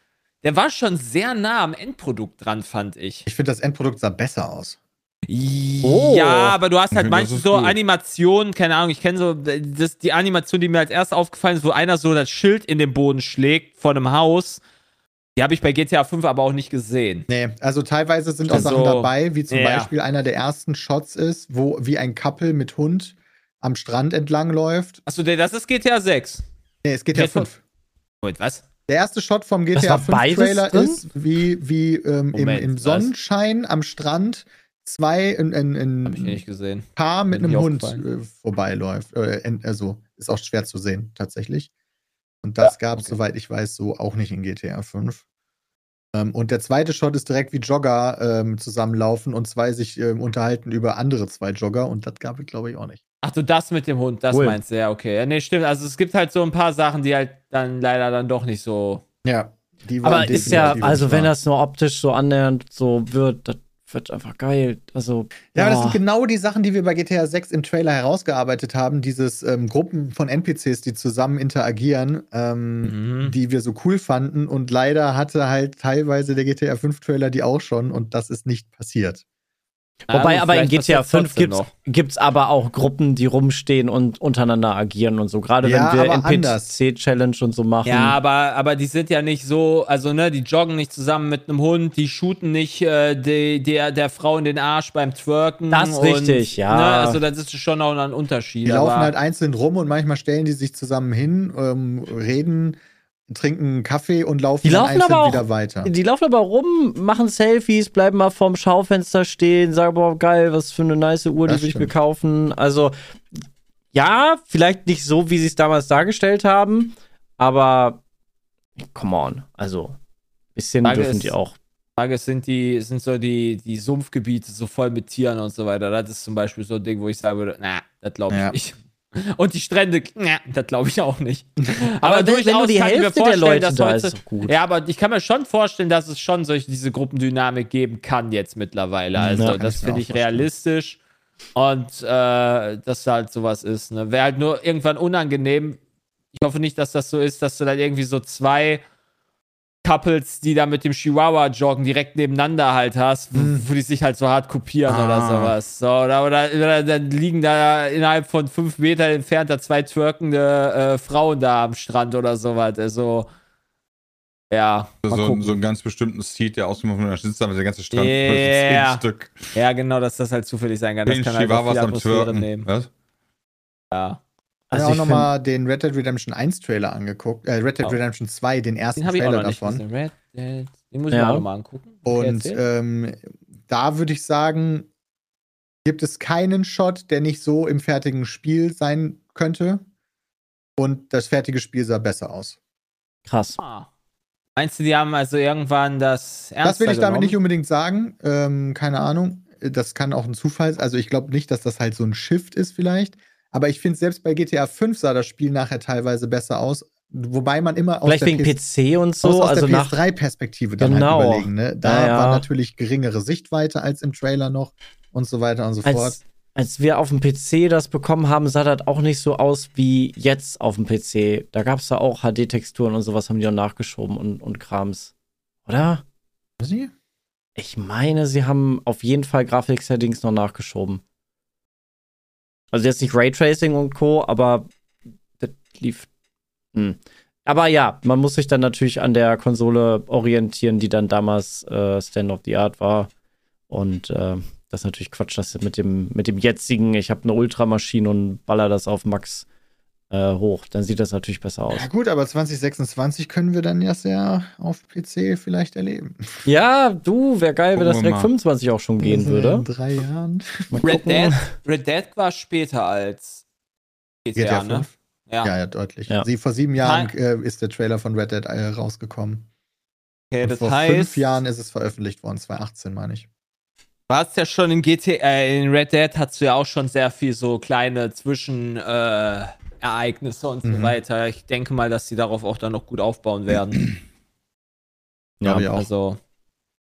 der war schon sehr nah am Endprodukt dran, fand ich. Ich finde, das Endprodukt sah besser aus. Oh. Ja, aber du hast halt Das manchmal so gut. Animationen, keine Ahnung, ich kenne so, das, die Animation, die mir als erst aufgefallen ist, wo einer so das Schild in den Boden schlägt vor einem Haus. Die habe ich bei GTA 5 aber auch nicht gesehen. Nee, also teilweise sind auch Also, Sachen dabei, wie zum ja. Beispiel einer der ersten Shots ist, wo wie ein Couple mit Hund am Strand entlang läuft. Achso, das ist GTA 6. Nee, es geht Bull. 5. Moment, was? Der erste Shot vom GTA war 5 beides Trailer drin? ist, wie, wie ähm, im, Moment, im was? Sonnenschein am Strand zwei, ein nicht gesehen. Paar mit Mir einem Hund äh, vorbeiläuft. Äh, also ist auch schwer zu sehen, tatsächlich. Und das gab es, okay. soweit ich weiß, so auch nicht in GTA 5. Ähm, und der zweite Shot ist direkt wie Jogger ähm, zusammenlaufen und zwei sich ähm, unterhalten über andere zwei Jogger und das gab es, glaube ich, auch nicht. Ach du, das mit dem Hund, das Cool. meinst du, ja, okay. Ja, nee, stimmt. Also es gibt halt so ein paar Sachen, die halt dann leider dann doch nicht so. Ja. Die waren Aber ist ja, also wenn das nur optisch so annähernd so wird, das wird einfach geil. Also. Ja, aber das sind genau die Sachen, die wir bei GTA 6 im Trailer herausgearbeitet haben. Dieses ähm, Gruppen von NPCs, die zusammen interagieren, ähm, Mhm. die wir so cool fanden. Und leider hatte halt teilweise der GTA 5 Trailer die auch schon und das ist nicht passiert. Wobei Ja, aber in GTA passiert 5 trotzdem gibt's, noch. gibt's aber auch Gruppen, die rumstehen und untereinander agieren und so. Gerade Ja, wenn wir. NPC-Challenge und so machen. Ja, aber, aber die sind ja nicht so, also ne, die joggen nicht zusammen mit einem Hund, die shooten nicht äh, die, der, der Frau in den Arsch beim Twerken. Das ist und, richtig, ja. Ne, also das ist schon auch ein Unterschied. Die aber, laufen halt einzeln rum und manchmal stellen die sich zusammen hin, ähm, reden, trinken einen Kaffee und laufen Die laufen aber auch- wieder weiter. Die laufen aber rum, machen Selfies, bleiben mal vorm Schaufenster stehen, sagen, boah, geil, was für eine nice Uhr, Das die will ich mir kaufen. Also, ja, vielleicht nicht so, wie sie es damals dargestellt haben, aber come on. Also, bisschen Frage dürfen ist- die auch. Frage ist, sind die, sind so die, die Sumpfgebiete so voll mit Tieren und so weiter. Das ist zum Beispiel so ein Ding, wo ich sagen würde, na, das glaube ich Ja. nicht. Und die Strände, na, das glaube ich auch nicht. Aber wenn- wenn durchaus nur die kann ich mir Hälfte der vorstellen, Leute dass da heute- ist gut. Ja, aber ich kann mir schon vorstellen, dass es schon solche diese Gruppendynamik geben kann jetzt mittlerweile. Also kann das finde ich realistisch. Und äh, dass halt sowas ist. Ne? Wäre halt nur irgendwann unangenehm. Ich hoffe nicht, dass das so ist, dass du dann irgendwie so zwei Couples, die da mit dem Chihuahua joggen, direkt nebeneinander halt hast, wo, Hm. die sich halt so hart kopieren oder Ah. sowas. So, oder, oder, oder dann liegen da innerhalb von fünf Metern entfernt da zwei twerkende äh, Frauen da am Strand oder sowas. Also, ja. So, so einen ganz bestimmten Seed, der ausgemacht wird, da sitzt aber der ganze Strand Yeah. Stück. Ja, genau, dass das halt zufällig sein kann. Das Zehn kann halt Chihuahuas viel am Twerken. nehmen. Was? Ja. Ich Also habe ich auch nochmal den Red Dead Redemption 1 Trailer angeguckt, äh, Red Dead Oh. Redemption 2, den ersten Den habe ich auch Trailer davon. Dead. Den muss ich Ja. mir auch noch mal angucken. Und ähm, da würde ich sagen, gibt es keinen Shot, der nicht so im fertigen Spiel sein könnte. Und das fertige Spiel sah besser aus. Krass. Ah. Meinst du, die haben also irgendwann das ernster das will ich damit genommen? nicht unbedingt sagen. Ähm, keine Ahnung. Das kann auch ein Zufall sein. Also ich glaube nicht, dass das halt so ein Shift ist vielleicht. Aber ich finde, selbst bei GTA 5 sah das Spiel nachher teilweise besser aus. Wobei man immer aus Vielleicht wegen PS PC und aus, so, aus also der nach. PS3-Perspektive dann Genau. halt überlegen. Ne? Da Ja, ja. war natürlich geringere Sichtweite als im Trailer noch und so weiter und so fort. Als, als wir auf dem PC das bekommen haben, sah das auch nicht so aus wie jetzt auf dem PC. Da gab es da auch HD-Texturen und sowas, haben die auch nachgeschoben und, und Krams. Oder? Sie? Ich meine, sie haben auf jeden Fall Grafik-Settings noch nachgeschoben. Also jetzt nicht Raytracing und Co., aber das lief. Hm. Aber ja, man muss sich dann natürlich an der Konsole orientieren, die dann damals äh, Stand of the Art war. Und äh, das ist natürlich Quatsch, dass mit dem, mit dem jetzigen, ich habe eine Ultramaschine und baller das auf Max äh, hoch. Dann sieht das natürlich besser aus. Ja gut, aber 2026 können wir dann ja sehr auf PC vielleicht erleben. Ja, du, wäre geil, wenn das direkt mal. 25 auch schon gehen würde. In drei Jahren. Red. Dead, Red Dead war später als GTA, GTA ne? 5? Ja. Ja, ja, deutlich. Ja. Sie, vor sieben Jahren äh, ist der Trailer von Red Dead äh, rausgekommen. Okay, das vor heißt, fünf Jahren ist es veröffentlicht worden, 2018 meine ich. du hast ja schon in GTA, äh, in Red Dead hast du ja auch schon sehr viel so kleine Zwischenereignisse äh, Ereignisse und so Mhm. weiter. Ich denke mal, dass die darauf auch dann noch gut aufbauen werden. Ja, auch. Also,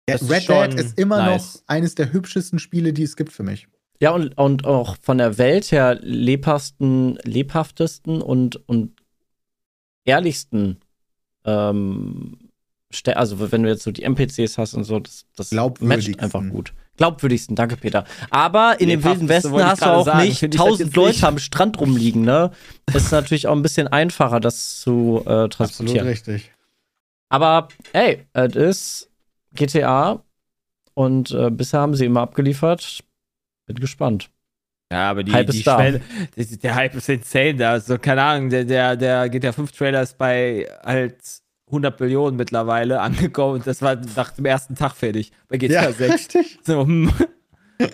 Ja, Red Dead ist immer nice. noch eines der hübschesten Spiele, die es gibt für mich. Ja, und, und auch von der Welt her lebhaftesten, lebhaftesten und, und ehrlichsten ähm, also wenn du jetzt so die NPCs hast und so, das, das matcht einfach gut. Glaubwürdigsten, danke Peter. Aber in dem Lebhafteste Wilden Westen hast du auch sagen. nicht das tausend Leute nicht. am Strand rumliegen, ne? ist natürlich auch ein bisschen einfacher, das zu äh, Absolut transportieren. richtig. Aber ey, es ist GTA und äh, bisher haben sie immer abgeliefert. Bin gespannt. Ja, aber die, Hype ist die. Schwelle, der, der Hype ist insane da. Also, keine Ahnung, der, der, der GTA 5 Trailer ist bei halt 100 Millionen mittlerweile angekommen und das war nach dem ersten Tag fertig. Bei GTA Ja, 6. richtig. So, hm.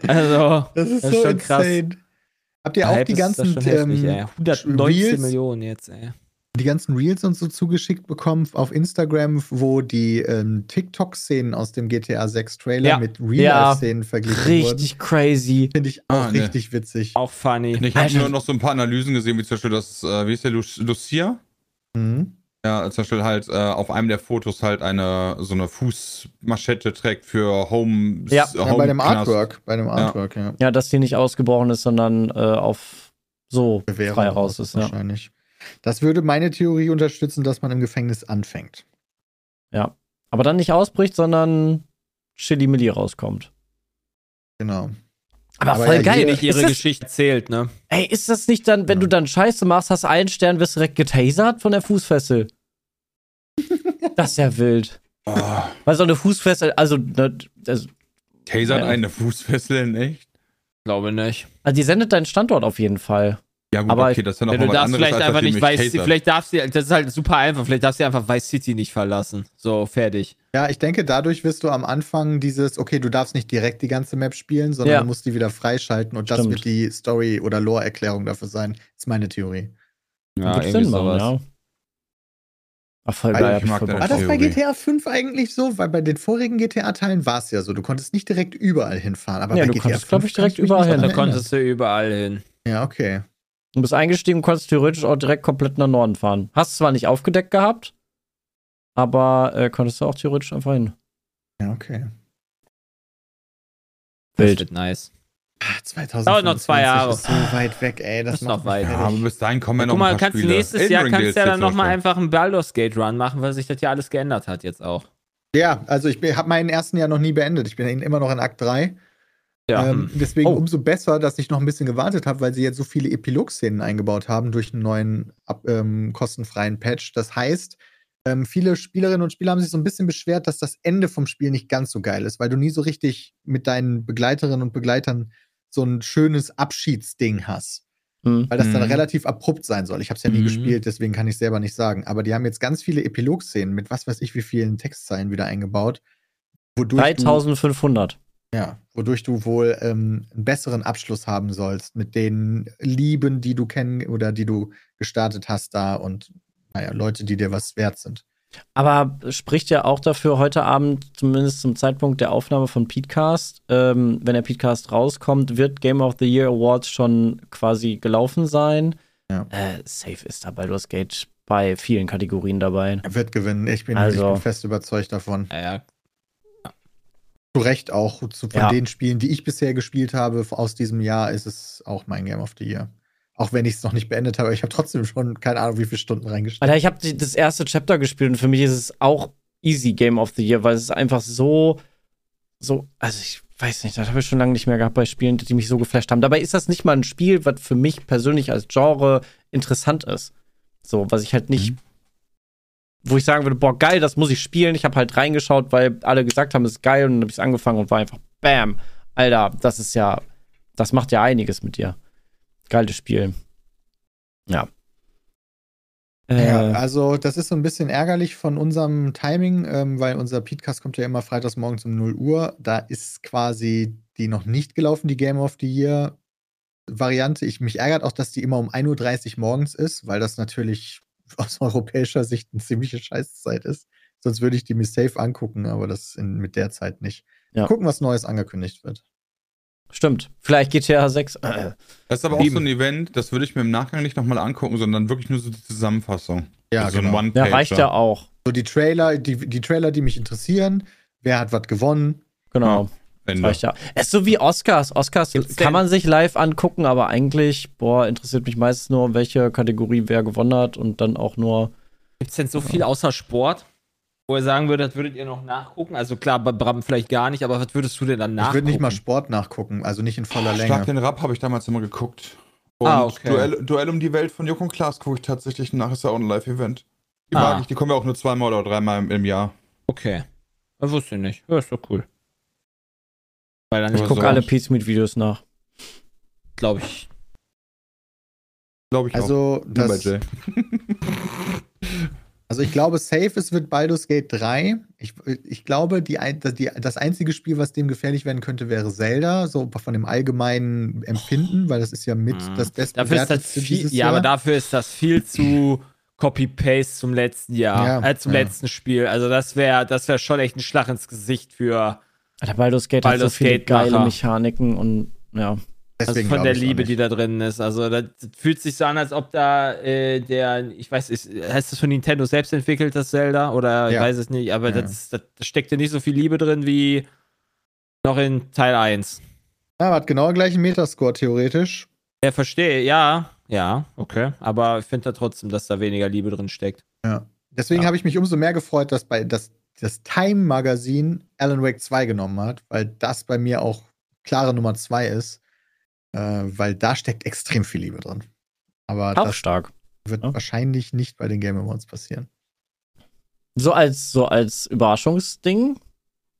also, Das ist Das ist so schon krass. insane. Habt ihr auch Hype die ganzen, schon heftig, ey. ähm, 119 Reels? Millionen jetzt, ey. die ganzen Reels und so zugeschickt bekommen auf Instagram, wo die ähm, TikTok-Szenen aus dem GTA 6 Trailer Ja. mit Ja. Real-Szenen verglichen wurden? Richtig crazy. Finde ich auch Ah, ne. richtig witzig. Auch funny. Ich habe Alter. nur noch so ein paar Analysen gesehen, wie zum Beispiel das, äh, wie ist der, Lu Lucia? Mhm. Ja, zum Beispiel halt äh, auf einem der Fotos halt eine so eine Fußmaschette trägt für Home. Ja. Ja, bei dem Artwork, bei dem Ja. Artwork, ja. Ja, dass die nicht ausgebrochen ist, sondern äh, auf so Bewährung frei raus ist. Ja. wahrscheinlich. Das würde meine Theorie unterstützen, dass man im Gefängnis anfängt. ja. Aber dann nicht ausbricht, sondern Chili Milli rauskommt. Genau. Aber, Aber voll ja, geil. nicht ihre das, Geschichte erzählt, ne? ey, ist das nicht dann, wenn Ja. du dann Scheiße machst, hast einen Stern, wirst direkt getasert von der Fußfessel? Das ist ja wild. Oh, Weil so eine Fußfessel, also, ne, das, tasert Ja. eine Fußfessel in echt? Glaube nicht. also die sendet deinen Standort auf jeden Fall. Ja, gut, Aber okay, das ist ja noch du was darfst anderes, vielleicht einfach nicht Weiß tasert. vielleicht darfst du, das ist halt super einfach, vielleicht darfst du einfach Vice City nicht verlassen. So, fertig. Ja, ich denke, dadurch wirst du am Anfang dieses, okay, du darfst nicht direkt die ganze Map spielen, sondern Ja. du musst die wieder freischalten und das Stimmt. wird die Story- oder Lore-Erklärung dafür sein. ist meine Theorie. Ja, irgendwie Sinn sowas. ja. Ach, voll geil. War das bei. GTA 5 eigentlich so? Weil bei den vorigen GTA-Teilen war es ja so. Du konntest nicht direkt überall hinfahren. Aber Ja, bei du GTA konntest, 5 glaub ich, direkt überall hin. Da konntest du überall hin. Ja, okay. Du bist eingestiegen und konntest theoretisch auch direkt komplett nach Norden fahren. Hast zwar nicht aufgedeckt gehabt, aber äh, konntest du auch theoretisch einfach hin. Ja, okay. Das Wild. wird nice. Ah, 2025 Dauert noch zwei Jahre. ist so weit weg, ey. Das Ist noch weit. Ja, aber bis dahin kommen ja noch Guck mal, ein paar kannst Spiele. nächstes Elden Jahr Ring kannst du ja dann nochmal einfach einen Baldur's Gate Run machen, weil sich das ja alles geändert hat jetzt auch. Ja, also ich habe meinen ersten Jahr noch nie beendet. Ich bin immer noch in Akt 3. Ja. Ähm, hm. deswegen Oh. umso besser, dass ich noch ein bisschen gewartet habe, weil sie jetzt so viele Epilog-Szenen eingebaut haben durch einen neuen ab, ähm, kostenfreien Patch. Das heißt, ähm, viele Spielerinnen und Spieler haben sich so ein bisschen beschwert, dass das Ende vom Spiel nicht ganz so geil ist, weil du nie so richtig mit deinen Begleiterinnen und Begleitern so ein schönes Abschiedsding hast. Hm. Weil das dann Mhm. relativ abrupt sein soll. Ich habe es ja nie Mhm. gespielt, deswegen kann ich selber nicht sagen. Aber die haben jetzt ganz viele Epilog-Szenen mit was weiß ich wie vielen Textzeilen wieder eingebaut. Wodurch du 3500. ja, wodurch du wohl ähm, einen besseren Abschluss haben sollst mit den Lieben, die du kennen oder die du gestartet hast da und naja, Leute, die dir was wert sind. Aber spricht ja auch dafür heute Abend, zumindest zum Zeitpunkt der Aufnahme von Petecast, ähm, wenn der Petecast rauskommt, wird Game of the Year Awards schon quasi gelaufen sein. Ja. Äh, safe ist da Baldur's Gate bei vielen Kategorien dabei. Er wird gewinnen. Ich bin, Also- ich bin fest überzeugt davon. Ja, ja. Zu Recht auch. Zu, von Ja. den Spielen, die ich bisher gespielt habe aus diesem Jahr, ist es auch mein Game of the Year. Auch wenn ich es noch nicht beendet habe, ich habe trotzdem schon keine Ahnung, wie viele Stunden reingesteckt. Alter, ich habe das erste Chapter gespielt und für mich ist es auch easy Game of the Year, weil es ist einfach so, so, also ich weiß nicht, das habe ich schon lange nicht mehr gehabt bei Spielen, die mich so geflasht haben. Dabei ist das nicht mal ein Spiel, was für mich persönlich als Genre interessant ist. So, was ich halt nicht, Mhm. wo ich sagen würde, boah, geil, das muss ich spielen. Ich habe halt reingeschaut, weil alle gesagt haben, es ist geil und dann habe ich es angefangen und war einfach, bam, Alter, das ist ja, das macht ja einiges mit dir. Geiles Spiel. Ja. Ja, Äh, also das ist so ein bisschen ärgerlich von unserem Timing, ähm, weil unser Podcast kommt ja immer freitags morgens um 0 Uhr. Da ist quasi die noch nicht gelaufen, die Game of the Year Variante. Ich, mich ärgert auch, dass die immer um 1.30 Uhr morgens ist, weil das natürlich aus europäischer Sicht eine ziemliche Scheißzeit ist. Sonst würde ich die mir safe angucken, aber das in, mit der Zeit nicht. Ja. Gucken, was Neues angekündigt wird. Stimmt. Vielleicht GTA 6. Äh, Das ist aber auch Sieben. so ein Event, das würde ich mir im Nachgang nicht nochmal angucken, sondern wirklich nur so die Zusammenfassung. Ja, so ein genau. one ja, reicht ja auch. So die Trailer, die, die Trailer, die mich interessieren, wer hat was gewonnen. Genau. Ende. Reicht ja. Es ist so wie Oscars. Oscars Gibt's kann denn- man sich live angucken, aber eigentlich, boah, interessiert mich meistens nur, welche Kategorie wer gewonnen hat und dann auch nur. Gibt es denn so viel außer Sport, wo ihr sagen würdet, würdet ihr noch nachgucken? Also klar, bei Bram vielleicht gar nicht, aber was würdest du denn dann Ich nachgucken? würde nicht mal Sport nachgucken, also nicht in voller Schlag Länge. den Rapp habe ich damals immer geguckt. Und Ah, okay. Duell, Duell um die Welt von Joko und Klaas gucke ich tatsächlich nach, ist ja auch ein Live-Event. Die Ah. mag ich, die kommen ja auch nur zweimal oder dreimal im, im Jahr. Okay. Das wusste ich nicht. Ja, ist doch cool. Weil dann Ich Ich gucke so- alle Peace Meet Videos nach. glaube ich. Glaube ich auch. Also, Nur bei das. also ich glaube, safe es wird Baldur's Gate 3. Ich, ich glaube, die, die, das einzige Spiel, was dem gefährlich werden könnte, wäre Zelda, so von dem allgemeinen Empfinden, weil das ist ja mit Mhm. das beste Dafür ist das viel, ja, aber dafür ist das viel zu Copy-Paste zum letzten Jahr, Ja, äh, zum ja. letzten Spiel. Also das wäre das wär schon echt ein Schlag ins Gesicht für Baldur's Gate Baldur's hat so viele Gate geile Macher. Mechaniken und ja. Also Deswegen von glaub der Liebe, die da drin ist. Also das fühlt sich so an, als ob da äh, der, ich weiß, ist, heißt das von Nintendo selbst entwickelt, das Zelda? Oder ich Ja. weiß es nicht, aber Ja. das, das, da steckt ja nicht so viel Liebe drin wie noch in Teil 1. Ja, hat genau gleichen Metascore theoretisch. Ja, verstehe, ja, ja, okay. Aber ich finde da trotzdem, dass da weniger Liebe drin steckt. Deswegen Ja. habe ich mich umso mehr gefreut, dass bei das, das Time-Magazin Alan Wake 2 genommen hat, weil das bei mir auch klare Nummer 2 ist, weil da steckt extrem viel Liebe drin. Aber Auch das stark. wird ja. wahrscheinlich nicht bei den Game Awards passieren. So als, so als Überraschungsding?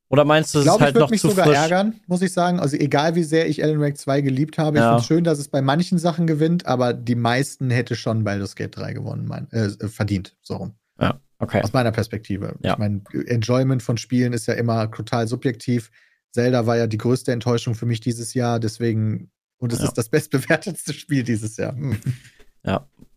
Oder meinst du, Ich es ist glaube, ich halt würde noch mich zu sogar ärgern, muss ich sagen. Also egal wie sehr ich Alan Wake 2 geliebt habe, ich Ja. finde es schön, dass es bei manchen Sachen gewinnt, aber die meisten hätte schon Baldur's Gate 3 gewonnen, mein, äh, äh, verdient, so rum. Ja, okay. Aus meiner Perspektive. Ja. Ich meine, Enjoyment von Spielen ist ja immer total subjektiv. Zelda war ja die größte Enttäuschung für mich dieses Jahr, deswegen, und es Ja. ist das bestbewertetste Spiel dieses Jahr. Hm.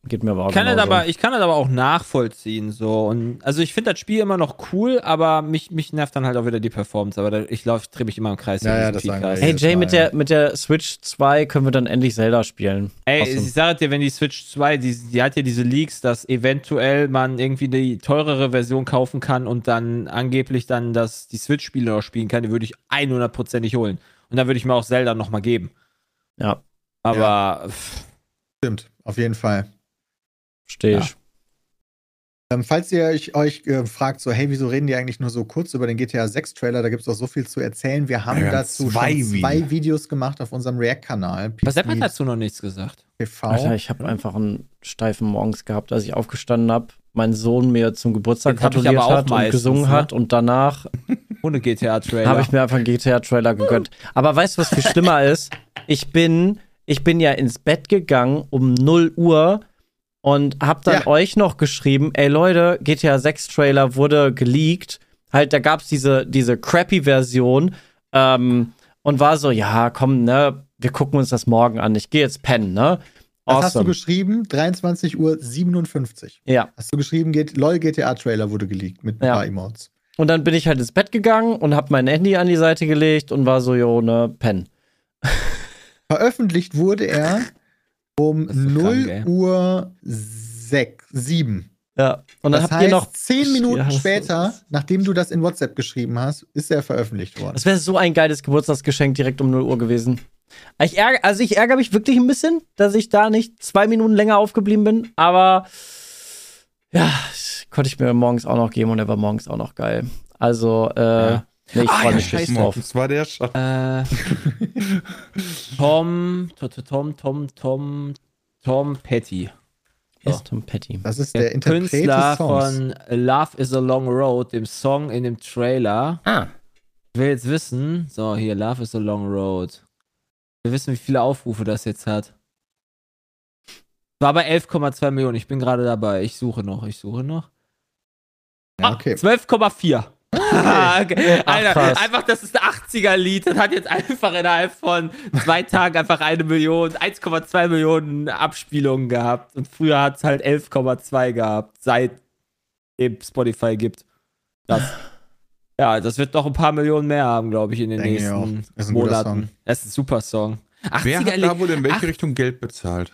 Geht mir aber auch Ich kann, das aber, ich kann das aber auch nachvollziehen. So. Und, also ich finde das Spiel immer noch cool, aber mich, mich nervt dann halt auch wieder die Performance. Aber da, ich laufe, drehe mich immer im Kreis. Ja, in ja, das Hey Jay, mit ja. der, mit der Switch 2 können wir dann endlich Zelda spielen. Ey, Awesome. ich sage dir, wenn die Switch 2, die, die hat ja diese Leaks, dass eventuell man irgendwie die teurere Version kaufen kann und dann angeblich dann das, die Switch-Spiele noch spielen kann, die würde ich 100%ig holen. Und dann würde ich mir auch Zelda nochmal geben. Ja, Aber pff, Stimmt, auf jeden Fall. stehe Ja. ich. Ähm, falls ihr euch, euch äh, fragt, so, hey, wieso reden die eigentlich nur so kurz über den GTA 6 Trailer? Da gibt es auch so viel zu erzählen. Wir haben Ja, dazu zwei schon zwei Videos gemacht auf unserem React-Kanal. was hat man dazu noch nichts gesagt? TV. Alter, ich habe einfach einen steifen Morgens gehabt, als ich aufgestanden habe, mein Sohn mir zum Geburtstag gratuliert aber auch hat und meistens, gesungen ne? hat und danach Ohne GTA-Trailer. habe ich mir einfach einen GTA-Trailer gegönnt. Aber weißt du, was viel schlimmer ist? Ich bin, ich bin ja ins Bett gegangen um 0 Uhr und hab dann Ja. euch noch geschrieben, ey Leute, GTA 6 Trailer wurde geleakt. Halt, da gab's diese, diese crappy Version ähm, und war so, ja, komm, ne, wir gucken uns das morgen an. Ich gehe jetzt pennen, ne? Das hast du Awesome. geschrieben, 23 Uhr 57. Ja. Hast du geschrieben, geht, LOL GTA-Trailer wurde geleakt mit ein Ja. paar Emotes. Und dann bin ich halt ins Bett gegangen und hab mein Handy an die Seite gelegt und war so, jo, ne, pennen. Veröffentlicht wurde er um so 0 krank, ey. Uhr 6, 7. Ja. Und dann das habt heißt, ihr noch zehn Minuten Ja, später, ist- nachdem du das in WhatsApp geschrieben hast, ist er veröffentlicht worden. Das wäre so ein geiles Geburtstagsgeschenk direkt um 0 Uhr gewesen. Ich ärger, also ich ärgere mich wirklich ein bisschen, dass ich da nicht zwei Minuten länger aufgeblieben bin, aber ja, konnte ich mir morgens auch noch geben und er war morgens auch noch geil. Also, äh, Ja. nee, ich Ah, freue ja, mich scheiße. richtig drauf. Das war der Schatten. Äh, Tom, Tom, Tom, Tom, Tom, Tom Petty. Hier ist Tom Petty. Das ist Der, der, Interpret Künstler des Songs. von Love is a Long Road, dem Song in dem Trailer. Ah, Ich will jetzt wissen, so hier, Love is a Long Road. Wir wissen, wie viele Aufrufe das jetzt hat. War bei 11,2 Millionen. Ich bin gerade dabei. Ich suche noch. Ich suche noch. ja, okay. 12,4. Ah, okay. Ach, Alter, krass. einfach, das ist ein 80er-Lied. Das hat jetzt einfach innerhalb von zwei Tagen einfach eine Million, 1,2 Millionen Abspielungen gehabt. Und früher hat es halt 11,2 gehabt, seit eben Spotify gibt. Das. Ja, das wird noch ein paar Millionen mehr haben, glaube ich, in den Denke nächsten Monaten. Das ist ein super Song. Wer hat 80er da wohl in welche Ach- Richtung Geld bezahlt?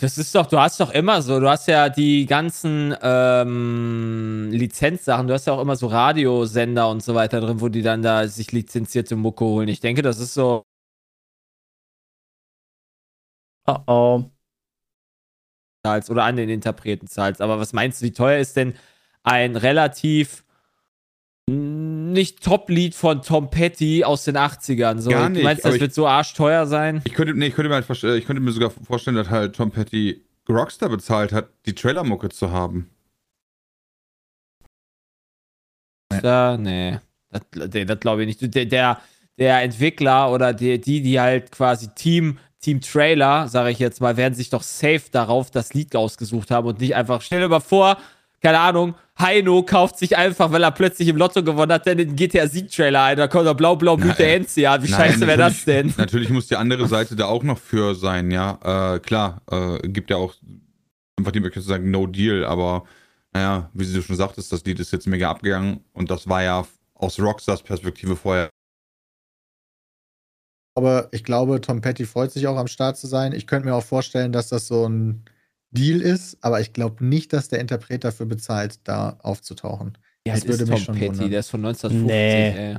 Das ist doch, du hast doch immer so, du hast ja die ganzen ähm, Lizenzsachen, du hast ja auch immer so Radiosender und so weiter drin, wo die dann da sich lizenzierte Mucke holen. Ich denke, das ist so. Oh oh. zahlst oder an den Interpreten zahlst. Aber was meinst du, wie teuer ist denn ein relativ nicht Top-Lied von Tom Petty aus den 80ern? So, Gar Du nicht, meinst, aber das ich- wird so arschteuer sein? Ich könnte, nee, ich könnte mir halt, äh, ich könnte mir sogar vorstellen, dass halt Tom Petty Rockstar bezahlt hat, die Trailermucke zu haben. Da, nee. Das, nee, das glaube ich nicht. Der, der, der Entwickler oder die, die, die halt quasi Team, Team Trailer, sage ich jetzt mal, werden sich doch safe darauf das Lied ausgesucht haben und nicht einfach, stell dir mal vor, keine Ahnung, Heino kauft sich einfach, weil er plötzlich im Lotto gewonnen hat, den GTA Sieg Trailer ein, da kommt er blau, blau, Blüte Nein. Enzian. Wie Nein, scheiße wäre das denn? Natürlich muss die andere Seite da auch noch für sein, ja. Äh, klar, äh, gibt ja auch einfach die Möglichkeit zu sagen, no deal, aber naja, wie du schon sagtest, das Lied ist jetzt mega abgegangen und das war ja aus Rockstars Perspektive vorher. Aber ich glaube, Tom Petty freut sich auch am Start zu sein. Ich könnte mir auch vorstellen, dass das so ein Deal ist, aber ich glaube nicht, dass der Interpret dafür bezahlt, da aufzutauchen. Wie Das würde ist mich Tom schon Petty? wundern. Der ist von 1950, Nee. ey.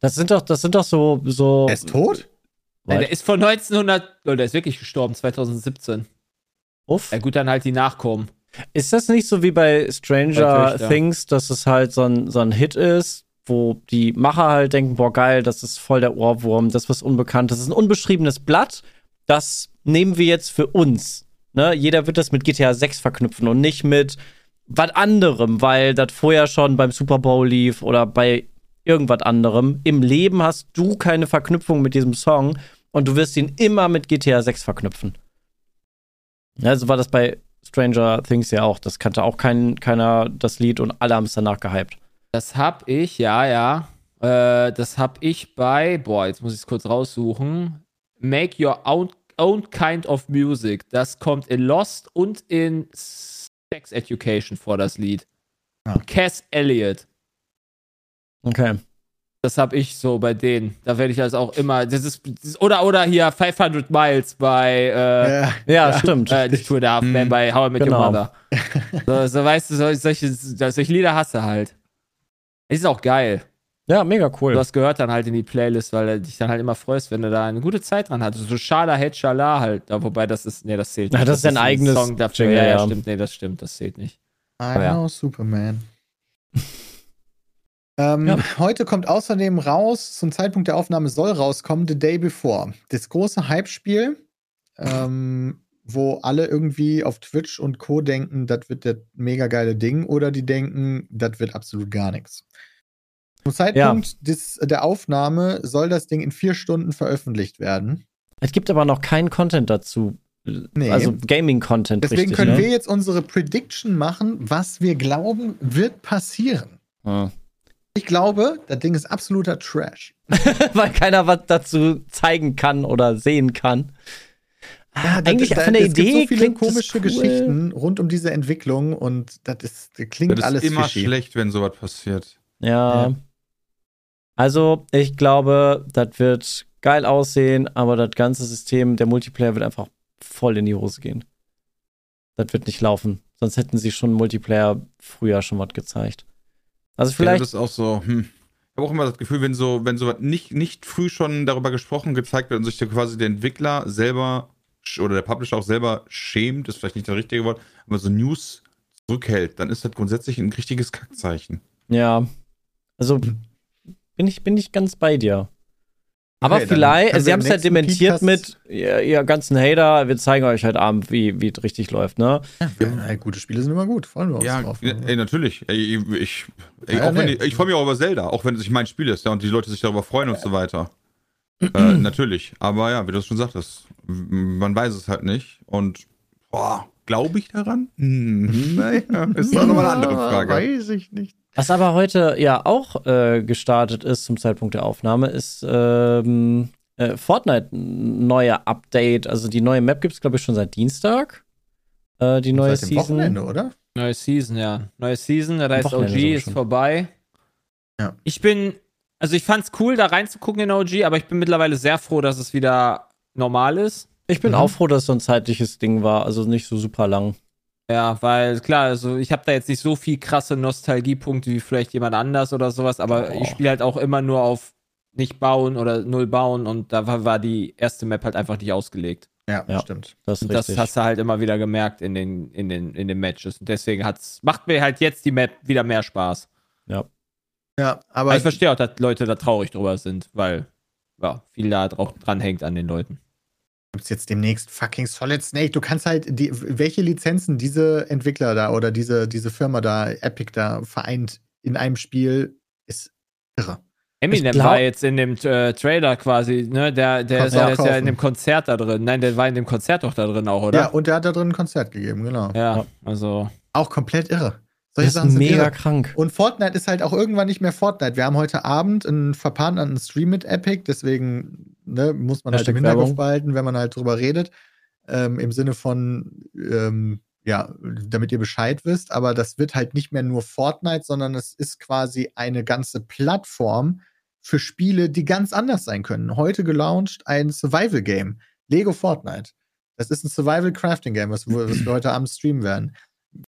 Das sind doch, das sind doch so, so. Er ist tot? Nein, der ist von 1900, oh, der ist wirklich gestorben, 2017. Uff. Ja gut, dann halt die Nachkommen. Ist das nicht so wie bei Bei Stranger Töchter. Things, dass es halt so ein, so ein Hit ist, wo die Macher halt denken, boah, geil, das ist voll der Ohrwurm, das ist was Unbekanntes, das ist ein unbeschriebenes Blatt, das nehmen wir jetzt für uns. Ne? Jeder wird das mit GTA 6 verknüpfen und nicht mit was anderem, weil das vorher schon beim Super Bowl lief oder bei irgendwas anderem. Im Leben hast du keine Verknüpfung mit diesem Song und du wirst ihn immer mit GTA 6 verknüpfen. Ja, so war das bei Stranger Things ja auch. Das kannte auch kein, keiner das Lied und alle haben es danach gehypt. Das hab ich, ja, ja. Äh, das hab ich bei, boah, jetzt muss ich es kurz raussuchen. Make Your Own, own Kind of Music. Das kommt in Lost und in Sex Education vor, das Lied. Ah. Cass Elliott. Okay. Das hab ich so bei denen. Da werde ich also auch immer. Das ist, das ist, oder, oder hier 500 Miles bei. Äh, Ja. Ja, stimmt. Äh, nicht Tour Darf, Man bei How I Met Genau. Your Mother. So, so weißt du, so- solche, solche Lieder hasse halt. Ist auch geil. Ja, mega Du cool. hast gehört dann halt in die Playlist, weil du dich dann halt immer freust, wenn du da eine gute Zeit dran hattest. So Schala, Het, Schala halt. Ja, wobei das ist, nee, das zählt Na, das ist ein eigenes dafür. Jingle, ja, ja, ja. stimmt, nee, das stimmt, das zählt nicht. I ja. know Superman. ähm, Ja. Heute kommt außerdem raus, zum Zeitpunkt der Aufnahme soll rauskommen, The Day Before. Das große Hype-Spiel, ähm, wo alle irgendwie auf Twitch und Co. denken, das wird das mega geile Ding, oder die denken, das wird absolut gar nichts. Zum Zeitpunkt des, der Aufnahme soll das Ding in vier Stunden veröffentlicht werden. Es gibt aber noch keinen Content dazu. Nee. Also Gaming-Content, Deswegen richtig. können ne? wir jetzt unsere Prediction machen, was wir glauben, wird passieren. Ja. Ich glaube, das Ding ist absoluter Trash. Weil keiner was dazu zeigen kann oder sehen kann. Ja, das- Eigentlich da- von der es gibt Idee so viele klingt komische cool. Geschichten rund um diese Entwicklung und das, ist, das klingt Das ist alles immer fishy. schlecht, wenn sowas passiert. Ja. Ja. Also, ich glaube, das wird geil aussehen, aber das ganze System, der Multiplayer wird einfach voll in die Hose gehen. Das wird nicht laufen. Sonst hätten sie schon Multiplayer früher schon was gezeigt. Also Ja, vielleicht. das ist auch so, hm. Ich habe auch immer das Gefühl, wenn so, wenn sowas nicht, nicht früh schon darüber gesprochen, gezeigt wird und sich quasi der Entwickler selber oder der Publisher auch selber schämt, ist vielleicht nicht das richtige Wort, aber so News zurückhält, dann ist das grundsätzlich ein richtiges Kackzeichen. Ja. Also bin ich, bin ich ganz bei dir. Aber Okay, vielleicht, können sie haben es ja nächsten dementiert mit, ihr, ihr ganzen Hater, wir zeigen euch heute Abend, wie wie es richtig läuft, ne? Ja, ja, gute Spiele sind immer gut. Freuen wir uns Ja, drauf. ey, natürlich. Ey, ich ey, Ja, auch wenn nee. ich, ich freue mich auch über Zelda, auch wenn es nicht mein Spiel ist, ja, und die Leute sich darüber freuen und so weiter. äh, natürlich. Aber ja, wie du es schon sagtest, man weiß es halt nicht. Und boah, glaube ich daran? Hm, naja, ist auch nochmal eine andere Frage. Weiß ich nicht. Was aber heute ja auch äh, gestartet ist zum Zeitpunkt der Aufnahme, ist ähm, äh, Fortnite ein neuer Update. Also die neue Map gibt es, glaube ich, schon seit Dienstag. Äh, die neue Seit dem Season. Wochenende, oder? Neue Season, ja. Neue Season, das heißt OG ist schon. vorbei. Ja. Ich bin, also ich fand's cool, da reinzugucken in OG, aber ich bin mittlerweile sehr froh, dass es wieder normal ist. Ich bin Mhm. auch froh, dass so ein zeitliches Ding war, also nicht so super lang. Ja, weil klar, also ich habe da jetzt nicht so viel krasse Nostalgiepunkte wie vielleicht jemand anders oder sowas, aber Oh. ich spiele halt auch immer nur auf nicht bauen oder null bauen und da war, war die erste Map halt einfach nicht ausgelegt. Ja, Ja. stimmt. Das Und das richtig. hast du halt immer wieder gemerkt in den, in den, in den Matches. Und deswegen hat's, macht mir halt jetzt die Map wieder mehr Spaß. Ja, Aber aber ich verstehe auch, dass Leute da traurig drüber sind, weil ja, viel da drauf dran hängt an den Leuten. Gibt's jetzt demnächst fucking Solid Snake. Du kannst halt die, welche Lizenzen diese Entwickler da oder diese, diese Firma da, Epic da vereint in einem Spiel, ist irre. Eminem glaub- war jetzt in dem äh, Trailer quasi, ne? Der, der, ist, ja, ja in dem Konzert da drin. Nein, der war in dem Konzert doch da drin auch, oder? Ja, und der hat da drin ein Konzert gegeben, genau. Ja. also. Auch komplett irre. Solche Das Sachen ist sind mega irre. krank. Und Fortnite ist halt auch irgendwann nicht mehr Fortnite. Wir haben heute Abend einen verpartnerten Stream mit Epic, deswegen ne, muss man halt Hashtag im Hinterkopf behalten, wenn man halt drüber redet. Ähm, Im Sinne von, ähm, ja, damit ihr Bescheid wisst. Aber das wird halt nicht mehr nur Fortnite, sondern es ist quasi eine ganze Plattform für Spiele, die ganz anders sein können. Heute gelauncht ein Survival-Game, Lego Fortnite. Das ist ein Survival-Crafting-Game, was, was wir heute Abend streamen werden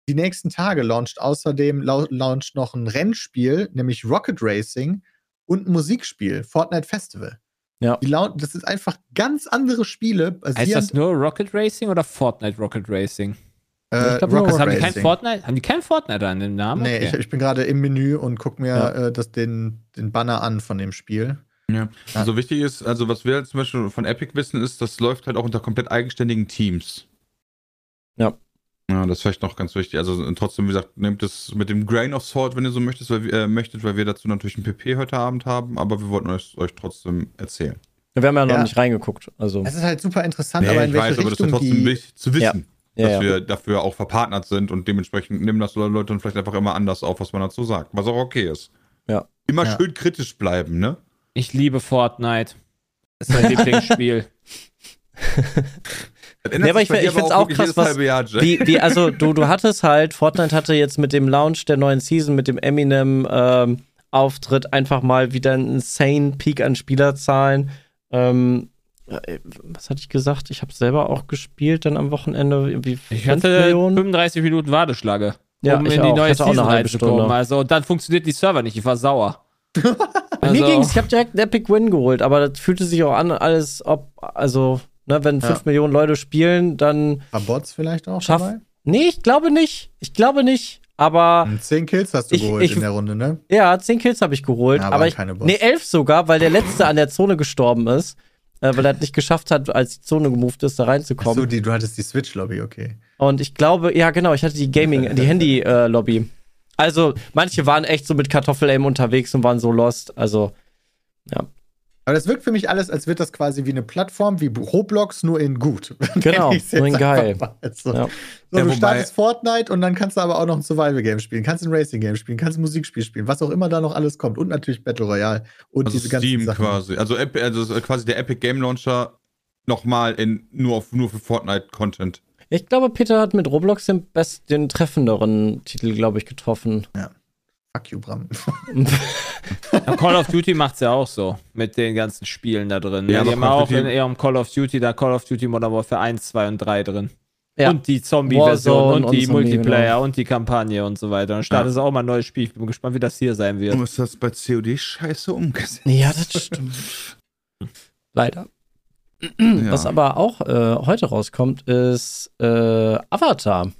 die nächsten Tage launcht außerdem lau launcht noch ein Rennspiel, nämlich Rocket Racing und ein Musikspiel, Fortnite Festival. Ja. Die das ist einfach ganz andere Spiele, Heißt basierend das nur Rocket Racing oder Fortnite Rocket Racing? äh, Ich glaub nur Rocket Also haben die kein Racing. Fortnite? Haben die kein Fortnite an dem Namen? Nee, Okay. ich, ich bin gerade im Menü und guck mir Ja. äh, das, den, den Banner an von dem Spiel. Ja. Ja. Also wichtig ist, also was wir zum Beispiel von Epic wissen, ist, das läuft halt auch unter komplett eigenständigen Teams. Ja. Ja, das ist vielleicht noch ganz wichtig. Also trotzdem, wie gesagt, nehmt es mit dem Grain of Salt, wenn ihr so möchtet, weil wir, äh, möchtet, weil wir dazu natürlich ein PP heute Abend haben, aber wir wollten euch, euch trotzdem erzählen. Wir haben ja noch Ja. nicht reingeguckt. Also, Es ist halt super interessant, Nee, aber in ich welche weiß, aber das ist ja Richtung trotzdem die. wichtig zu wissen, Ja, dass ja. wir dafür auch verpartnert sind und dementsprechend nehmen das Leute dann vielleicht einfach immer anders auf, was man dazu sagt, was auch okay ist. Ja. Immer Ja. schön kritisch bleiben, ne? Ich liebe Fortnite. Das ist mein Lieblingsspiel. Nee, aber ich- ich find's auch wirklich krass, was- wie, wie, also du, du hattest halt, Fortnite hatte jetzt mit dem Launch der neuen Season, mit dem Eminem ähm, Auftritt einfach mal wieder einen insane Peak an Spielerzahlen. Ähm, äh, was hatte ich gesagt? Ich habe selber auch gespielt dann am Wochenende. Ich 5 hatte Millionen. 35 Minuten Warteschlange, Ja, um ich in die auch. neue Ich hatte auch eine Season halbe reinzukommen. Stunde. Also, und dann funktioniert die Server nicht. Ich war sauer. Bei mir Also- ging's, ich habe direkt einen Epic Win geholt, aber das fühlte sich auch an, alles ob, also, ne, wenn Ja. 5 Millionen Leute spielen, dann War Bots vielleicht auch Schaff- dabei? Nee, ich glaube nicht. Ich glaube nicht. Aber Hm, Zehn Kills hast du Ich- geholt ich- in der Runde, ne? ja, 10 Kills habe ich geholt. Ja, aber ich, keine Bots. nee, 11 sogar, weil der letzte an der Zone gestorben ist. Äh, weil er es nicht geschafft hat, als die Zone gemoved ist, da reinzukommen. Achso, die, du hattest die Switch-Lobby, okay. Und ich glaube, ja, genau, ich hatte die Gaming, die Handy-Lobby. also, manche waren echt so mit Kartoffel-Aim unterwegs und waren so lost. Also, Aber das wirkt für mich alles, als wird das quasi wie eine Plattform, wie Roblox, nur in gut. Genau, nur in geil. So, Ja. so Ja, du wobei- startest Fortnite und dann kannst du aber auch noch ein Survival-Game spielen, kannst ein Racing-Game spielen, kannst ein Musikspiel spielen, was auch immer da noch alles kommt. Und natürlich Battle Royale und Also diese ganzen Steam Sachen. quasi. Also, also quasi der Epic Game Launcher nochmal in nur auf nur für Fortnite-Content. ich glaube, Peter hat mit Roblox den best, den treffenderen Titel, glaube ich, getroffen. Fuck you, Bram. Ja, Call of Duty macht's ja auch so mit den ganzen Spielen da drin. Ja, Ja, die haben auch in ihrem Call of Duty da Call of Duty Modern Warfare 1, 2 und 3 drin. Ja. Und die Zombie-Version Warzone und die und Zombie, Multiplayer und die Kampagne und so weiter. Dann startet es auch mal ein neues Spiel. Ich bin gespannt, wie das hier sein wird. ist das bei COD scheiße umgesetzt? Ja, das stimmt. Leider. Ja. Was aber auch äh, heute rauskommt, ist äh, Avatar.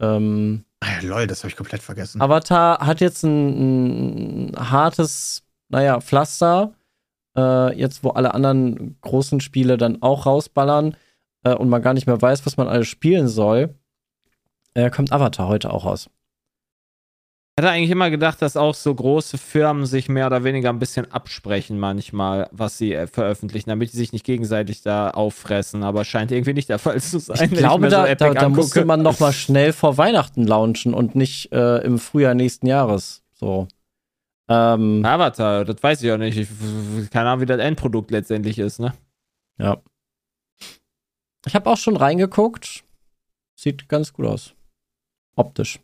Ähm, Ah, lol, das habe ich komplett vergessen. Avatar hat jetzt ein, ein hartes, naja, Pflaster. Äh, jetzt, wo alle anderen großen Spiele dann auch rausballern äh, und man gar nicht mehr weiß, was man alles spielen soll, äh, kommt Avatar heute auch raus. Ich hatte eigentlich immer gedacht, dass auch so große Firmen sich mehr oder weniger ein bisschen absprechen manchmal, was sie äh, veröffentlichen, damit sie sich nicht gegenseitig da auffressen. Aber scheint irgendwie nicht der Fall zu sein. Ich glaube, so da, Epic da, da musste man noch mal schnell vor Weihnachten launchen und nicht äh, im Frühjahr nächsten Jahres. So. Ähm, Avatar, das weiß ich auch nicht. Ich, keine Ahnung, wie das Endprodukt letztendlich ist, ne? ja. Ich habe auch schon reingeguckt. Sieht ganz gut aus. Optisch.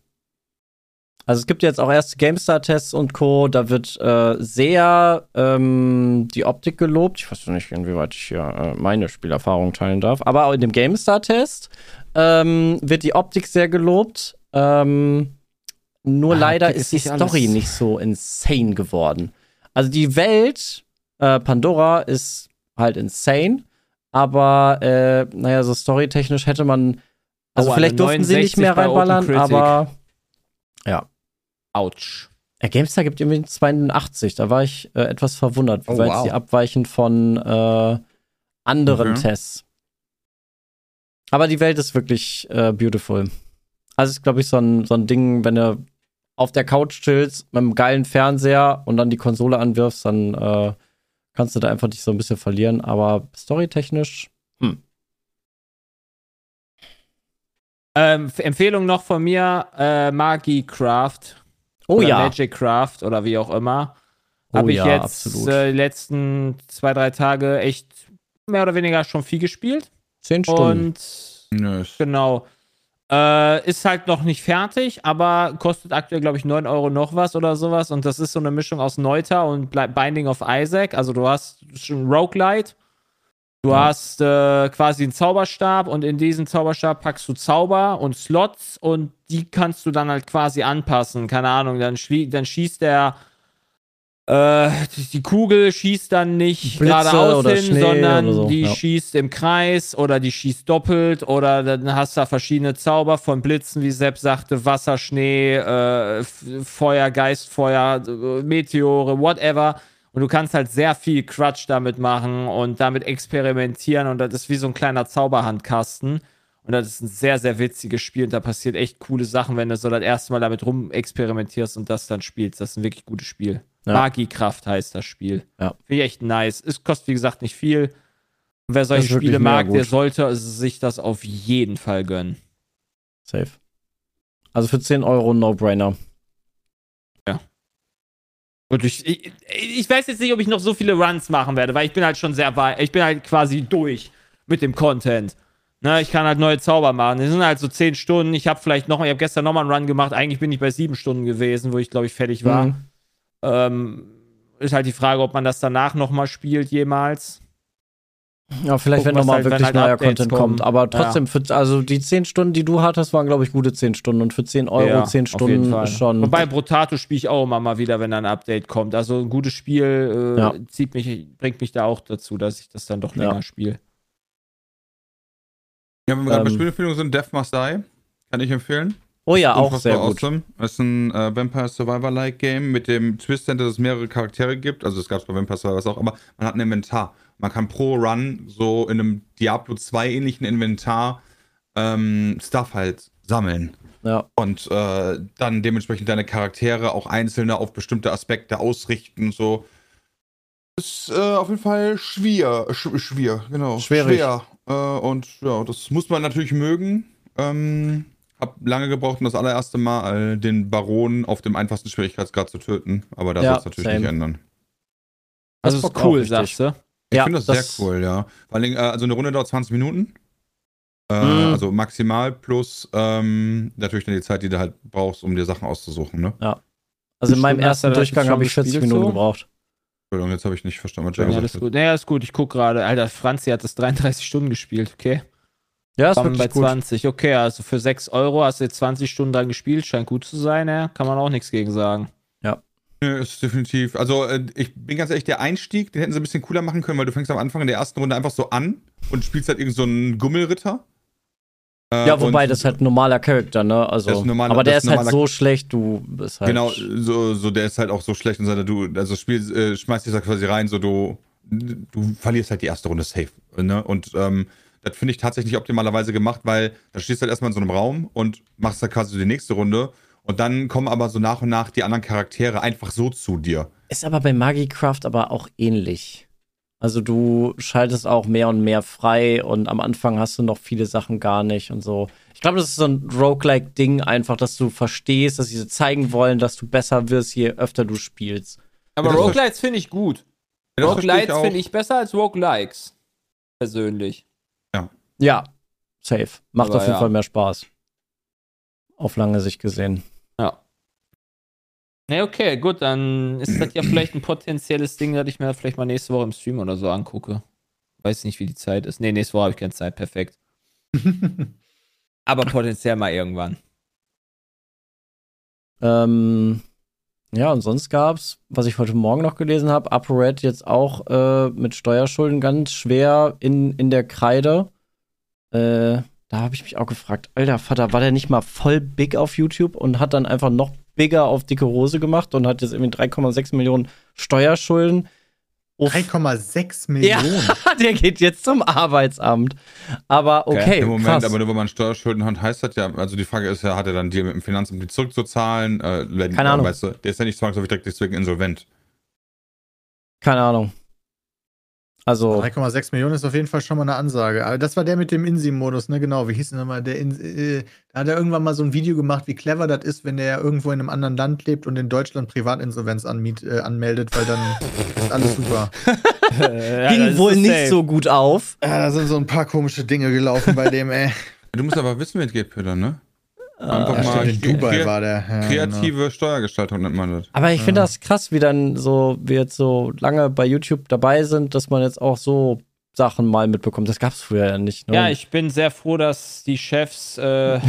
Also es gibt jetzt auch erste GameStar-Tests und Co. Da wird äh, sehr ähm, die Optik gelobt. Ich weiß nicht, inwieweit ich hier äh, meine Spielerfahrung teilen darf. Aber auch in dem GameStar-Test ähm, wird die Optik sehr gelobt. Ähm, nur Ah, leider ist die nicht alles. Story nicht so insane geworden. Also die Welt, äh, Pandora, ist halt insane. Aber, äh, naja, so storytechnisch hätte man. Also Aua, vielleicht durften sie nicht 69 mehr reinballern, aber. Ja. Autsch. Ja, GameStar gibt irgendwie 82. Da war ich äh, etwas verwundert, Oh, weil wow. sie abweichen von äh, anderen Okay. Tests. Aber die Welt ist wirklich äh, beautiful. Also ist, glaube ich, so ein, so ein Ding, wenn du auf der Couch chillst mit einem geilen Fernseher und dann die Konsole anwirfst, dann äh, kannst du da einfach dich so ein bisschen verlieren. Aber storytechnisch, Ähm, F- Empfehlung noch von mir: äh, Magicraft. Oh oder ja, Magicraft oder wie auch immer. Oh Habe ich ja, jetzt äh, die letzten zwei, drei Tage echt mehr oder weniger schon viel gespielt. zehn Stunden. Und ist- genau. Äh, ist halt noch nicht fertig, aber kostet aktuell, glaube ich, 9 Euro noch was oder sowas. Und das ist so eine Mischung aus Neuter und Binding of Isaac. Also du hast schon Roguelite. Du Ja. hast äh, quasi einen Zauberstab und in diesen Zauberstab packst du Zauber und Slots und die kannst du dann halt quasi anpassen. Keine Ahnung, dann, dann schießt der äh, die, Kugel schießt dann nicht Blitze geradeaus hin, Schnee sondern so, die ja. schießt im Kreis oder die schießt doppelt oder dann hast du da verschiedene Zauber von Blitzen, wie Sepp sagte, Wasser, Schnee, äh, Feuer, Geistfeuer, äh, Meteore, whatever. Und du kannst halt sehr viel Quatsch damit machen und damit experimentieren und das ist wie so ein kleiner Zauberhandkasten. Und das ist ein sehr, sehr witziges Spiel und da passiert echt coole Sachen, wenn du so das erste Mal damit rumexperimentierst und das dann spielst. Das ist ein wirklich gutes Spiel. Ja. Magiekraft heißt das Spiel. Ja. Finde ich echt nice. Es kostet, wie gesagt, nicht viel. Und wer solche Spiele mag, der sollte sich das auf jeden Fall gönnen. Safe. Also für 10 Euro No-Brainer. Und ich, ich, ich weiß jetzt nicht, ob ich noch so viele Runs machen werde, weil ich bin halt schon sehr weit. Ich bin halt quasi durch mit dem Content. Ne, ich kann halt neue Zauber machen. Das sind halt so 10 Stunden. Ich habe vielleicht noch, ich habe gestern nochmal einen Run gemacht. Eigentlich bin ich bei 7 Stunden gewesen, wo ich, glaube ich, fertig war. Mhm. Ähm, ist halt die Frage, ob man das danach nochmal spielt jemals. Ja, vielleicht, Gucken, wenn nochmal halt, wenn wirklich halt neuer Updates Content kommen. kommt. Aber trotzdem, für, also die 10 Stunden, die du hattest, waren, glaube ich, gute 10 Stunden. Und für 10 Euro, Ja, 10 auf jeden Stunden schon. Wobei Brotato spiele ich auch immer mal wieder, wenn da ein Update kommt. Also ein gutes Spiel äh, Ja. zieht mich, bringt mich da auch dazu, dass ich das dann doch Ja. länger spiele. Ja, wenn wir gerade bei Ähm. Spielempfehlungen sind, Death Must Die. Kann ich empfehlen. Oh ja, auch sehr gut. Awesome. Das ist ein äh, Vampire Survivor-like Game mit dem Twist, dass es mehrere Charaktere gibt. Also es gab es bei Vampire Survivor auch, aber man hat ein Inventar. Man kann pro Run so in einem Diablo 2 ähnlichen Inventar ähm, Stuff halt sammeln. Ja. Und äh, dann dementsprechend deine Charaktere auch einzelne auf bestimmte Aspekte ausrichten so. Ist äh, auf jeden Fall schwer. Sch schwer, genau. Schwierig. Schwer. Äh, und ja, das muss man natürlich mögen. Ähm, hab lange gebraucht, um das allererste Mal den Baron auf dem einfachsten Schwierigkeitsgrad zu töten. Aber da Ja, soll es natürlich same. nicht ändern. Also Das ist cool, sagst du? Ich Ja, finde das, das- sehr cool, ja. Vor allem, äh, also eine Runde dauert 20 Minuten. Äh, Mhm. Also maximal plus ähm, natürlich dann die Zeit, die du halt brauchst, um dir Sachen auszusuchen, ne? Also in meinem ersten das Durchgang habe ich 40 gespielt Minuten so? gebraucht. Entschuldigung, jetzt habe ich nicht verstanden, was Jay Ja, gesagt das ist hat. gut. Ja, ist gut. Ich gucke gerade. Alter, Franzi hat das 33 Stunden gespielt, okay? Ja, ist Waren bei wirklich gut. 20. Okay, also für 6 Euro hast du jetzt 20 Stunden dran gespielt. Scheint gut zu sein, ja? Kann man auch nichts gegen sagen. Nö, ist definitiv. Also, äh, ich bin ganz ehrlich, der Einstieg, den hätten sie ein bisschen cooler machen können, weil du fängst am Anfang in der ersten Runde einfach so an und spielst halt irgend so einen Gummelritter. Äh, Ja, wobei und- das ist halt ein normaler Charakter, ne? Also, Das ist ein normaler- aber der das ist halt so schlecht, du bist halt. Genau, so, so, der ist halt auch so schlecht und so, du, also Spiel, äh, schmeißt dich da quasi rein, so du, du verlierst halt die erste Runde safe, ne? Und ähm, das finde ich tatsächlich optimalerweise gemacht, weil da stehst du halt erstmal in so einem Raum und machst da quasi so die nächste Runde und dann kommen aber so nach und nach die anderen Charaktere einfach so zu dir. Ist aber bei Magicraft aber auch ähnlich. Also du schaltest auch mehr und mehr frei und am Anfang hast du noch viele Sachen gar nicht und so. Ich glaube, das ist so ein Roguelike-Ding einfach, dass du verstehst, dass sie so zeigen wollen, dass du besser wirst, je öfter du spielst. Aber Ja, Roguelites finde ich gut. Ja, Roguelites auch. finde ich besser als Roguelikes. Persönlich. Ja, safe. Macht Aber auf jeden ja. Fall mehr Spaß. Auf lange Sicht gesehen. Ja. Ne, okay, gut, dann ist das ja vielleicht ein potenzielles Ding, das ich mir vielleicht mal nächste Woche im Stream oder so angucke. Weiß nicht, wie die Zeit ist. Ne, nächste Woche habe ich keine Zeit, perfekt. Aber potenziell mal irgendwann. Ähm, ja, und sonst gab's, was ich heute Morgen noch gelesen habe, ApoRed jetzt auch äh, mit Steuerschulden ganz schwer in, in der Kreide. Äh, da habe ich mich auch gefragt, alter Vater, war der nicht mal voll big auf YouTube und hat dann einfach noch bigger auf dicke Hose gemacht und hat jetzt irgendwie 3,6 Millionen Steuerschulden. Uff. 3,6 Millionen. Ja, der geht jetzt zum Arbeitsamt. Aber okay, Im Moment, krass. aber nur wenn man Steuerschulden hat, heißt das ja, also die Frage ist ja, hat er dann Deal mit dem Finanzamt, die zurückzuzahlen? Äh, wenn, Keine Ahnung. Weißt du, der ist ja nicht zwangsläufig direkt deswegen insolvent. Keine Ahnung. Also, 3,6 Millionen ist auf jeden Fall schon mal eine Ansage. Aber das war der mit dem INSI-Modus, ne? Genau. Wie hieß denn nochmal? Der In äh, da hat er irgendwann mal so ein Video gemacht, wie clever das ist, wenn der irgendwo in einem anderen Land lebt und in Deutschland Privatinsolvenz anmiet, äh, anmeldet, weil dann ist alles super. ging wohl nicht so gut auf. Ja, da sind so ein paar komische Dinge gelaufen bei dem, ey. Du musst aber wissen, wie es geht, Peter, ne? Einfach Ja, mal stimmt, in Dubai war der. Ja, kreative Steuergestaltung nennt man das. Aber ich finde das krass, wie dann so, wir jetzt so lange bei YouTube dabei sind, dass man jetzt auch so Sachen mal mitbekommt. Das gab's früher ja nicht. Ne? Ja, ich bin sehr froh, dass die Chefs äh,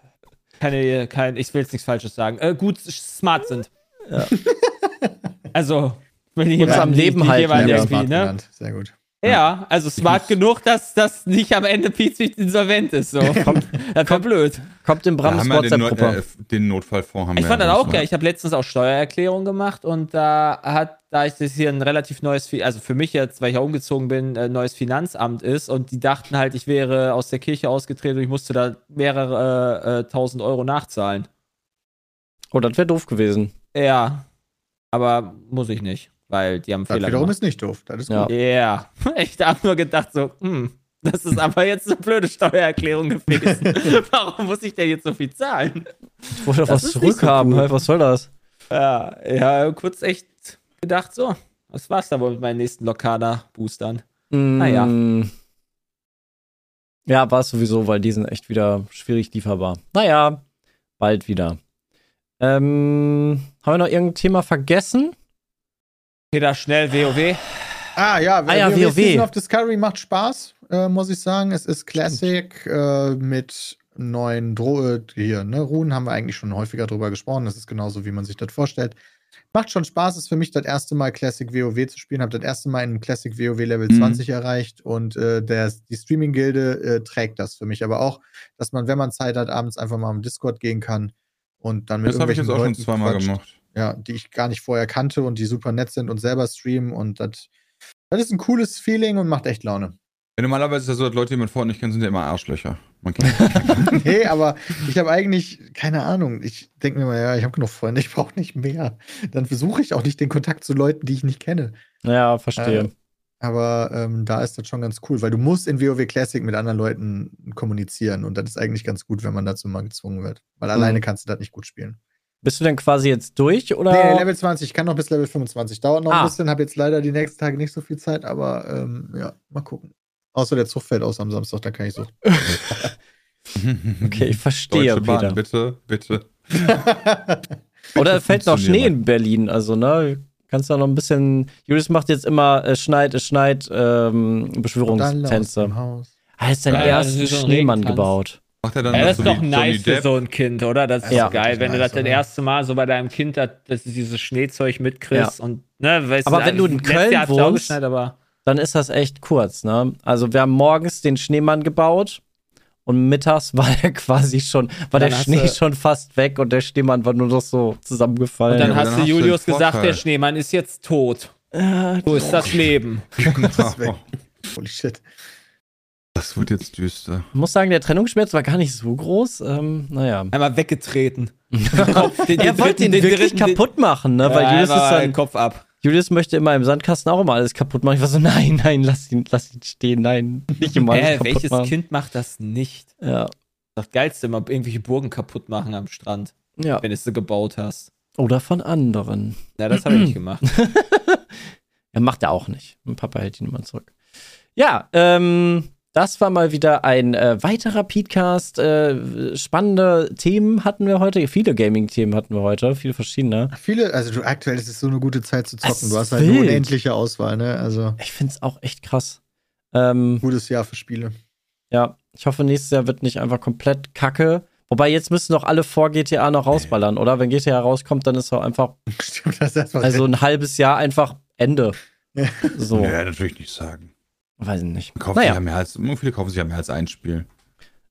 keine, kein, ich will jetzt nichts Falsches sagen, äh, gut smart sind. Ja. Also, wenn Uns jemand am Leben nicht halten, jemand ja. ne? Sehr gut. Ja, also smart genug, dass das nicht am Ende Pizza insolvent ist. So. Kommt, das war blöd. Kommt in Da Brams haben wir den, No- WhatsApp-Gruppe. äh, den Notfallfonds. Haben Ich wir fand ja das auch geil. Ich habe letztens auch Steuererklärung gemacht und da hat, da ich das hier ein relativ neues, also für mich jetzt, weil ich ja umgezogen bin, ein neues Finanzamt ist und die dachten halt, ich wäre aus der Kirche ausgetreten und ich musste da mehrere äh, tausend Euro nachzahlen. oh, das wäre doof gewesen. Ja, aber muss ich nicht, weil die haben Das Fehler wiederum gemacht. ist nicht doof. Das ist Ja. gut. Ja, ich habe nur gedacht so, hm, das ist aber jetzt eine blöde Steuererklärung gewesen. Warum muss ich denn jetzt so viel zahlen? Ich wollte doch was so zurückhaben. cool. Hey, was soll das? Ja, ja, kurz echt gedacht, so, das war's dann wohl mit meinen nächsten Lokana-Boostern. Naja. Mm. Ja, war es sowieso, weil die sind echt wieder schwierig lieferbar. Naja, bald wieder. Ähm, haben wir noch irgendein Thema vergessen? Peter, schnell, WoW. Ah ja, Ah ja, WoW WoW. Season of Discovery macht Spaß, äh, muss ich sagen. Es ist Classic äh, mit neuen Dro äh, hier, ne? Runen haben wir eigentlich schon häufiger drüber gesprochen. Das ist genauso, wie man sich das vorstellt. Macht schon Spaß, ist für mich das erste Mal Classic WoW zu spielen. Habe das erste Mal in Classic WoW Level Mhm. 20 erreicht und äh, der, die Streaming-Gilde äh, trägt das für mich. Aber auch, dass man, wenn man Zeit hat, abends einfach mal im Discord gehen kann und dann mit Das habe ich jetzt auch schon Leuten zweimal quatscht gemacht. Ja, die ich gar nicht vorher kannte und die super nett sind und selber streamen und das, das ist ein cooles Feeling und macht echt Laune. Ja, normalerweise ist es ja so, dass Leute, die man vorher nicht kennt, sind ja immer Arschlöcher. Man kennt nee, aber ich habe eigentlich keine Ahnung. Ich denke mir mal, ja, ich habe genug Freunde, ich brauche nicht mehr. Dann versuche ich auch nicht den Kontakt zu Leuten, die ich nicht kenne. Ja, verstehe. Äh, Aber ähm, da ist das schon ganz cool, weil du musst in WoW Classic mit anderen Leuten kommunizieren und das ist eigentlich ganz gut, wenn man dazu mal gezwungen wird. Weil alleine kannst du das nicht gut spielen. Bist du denn quasi jetzt durch oder? Nee, Level 20, ich kann noch bis Level 25. Dauert noch Ah. ein bisschen, habe jetzt leider die nächsten Tage nicht so viel Zeit, aber ähm, ja, mal gucken. Außer der Zug fällt aus am Samstag, da kann ich so. okay, ich verstehe, Deutsche Bahn, Peter. bitte, bitte. Oder fällt noch Schnee in Berlin, also ne, kannst da noch ein bisschen. Julius macht jetzt immer es schneit, es schneit ähm, Beschwörungstänze. Haus. Ah, ist ersten so ein Schneemann gebaut. Macht er dann Ja, das ist so doch wie nice für so ein Kind, oder? Das ist Ja. geil, wenn du das Nice, das oder? erste Mal so bei deinem Kind, das, dass du dieses Schneezeug mitkriegst und, ne, weißt Aber wenn du in letztes Köln ja wohnst- Dann ist das echt kurz, ne? Also wir haben morgens den Schneemann gebaut und mittags war der quasi schon, war Dann der Schnee du- schon fast weg und der Schneemann war nur noch so zusammengefallen. Und dann Ja, hast dann du hast du Julius gesagt, der Schneemann ist jetzt tot. Ja, So ist das Leben. Das weg. Holy shit. Das wird jetzt düster. Ich muss sagen, der Trennungsschmerz war gar nicht so groß. Ähm, naja. Einmal weggetreten. Kopf, den, Er wollte ihn den wirklich dritten- kaputt machen, ne? Ja, Weil Julius, ist dann, Kopf ab. Julius möchte immer im Sandkasten auch immer alles kaputt machen. Ich war so, nein, nein, lass ihn, lass ihn stehen, nein, nicht immer alles Äh, kaputt welches machen. Kind macht das nicht? Ja, Das Geilste immer irgendwelche Burgen kaputt machen am Strand, ja. wenn du sie gebaut hast. Oder von anderen. Ja, das habe ich nicht gemacht. Er macht er auch nicht. Mein Papa hält ihn immer zurück. Ja, ähm, Das war mal wieder ein äh, weiterer Podcast. Äh, spannende Themen hatten wir heute. Viele Gaming-Themen hatten wir heute, viele verschiedene. Viele, also du, aktuell ist es so eine gute Zeit zu zocken. Es Du hast halt eine unendliche Auswahl, ne? Also Ich finde es auch echt krass. Ähm, gutes Jahr für Spiele. ja, ich hoffe, nächstes Jahr wird nicht einfach komplett kacke. Wobei jetzt müssen doch alle vor GTA noch rausballern, oder? Wenn GTA rauskommt, dann ist doch einfach, Stimmt, das ist also ein halbes Jahr einfach Ende. Ja. So, Ja, natürlich nicht sagen. Weiß ich nicht. Sich Naja. ja mehr als, viele kaufen sich ja mehr als ein Spiel.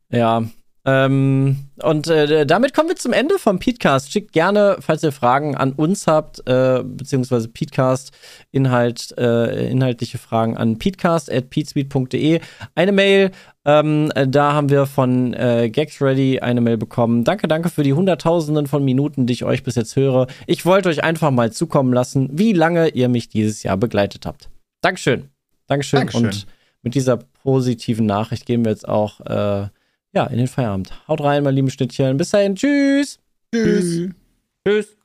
Ja. Ähm, und äh, damit kommen wir zum Ende vom Podcast. Schickt gerne, falls ihr Fragen an uns habt, äh, beziehungsweise Podcast, Inhalt, äh, inhaltliche Fragen an peatcast.peatspeed.de. Eine Mail, ähm, äh, da haben wir von äh, Gags Ready eine Mail bekommen. Danke, danke für die Hunderttausenden von Minuten, die ich euch bis jetzt höre. Ich wollte euch einfach mal zukommen lassen, wie lange ihr mich dieses Jahr begleitet habt. Dankeschön. Dankeschön. Dankeschön. Und mit dieser positiven Nachricht gehen wir jetzt auch äh, ja, in den Feierabend. Haut rein, meine lieben Schnittchen. Bis dahin. Tschüss. Tschüss. Tschüss.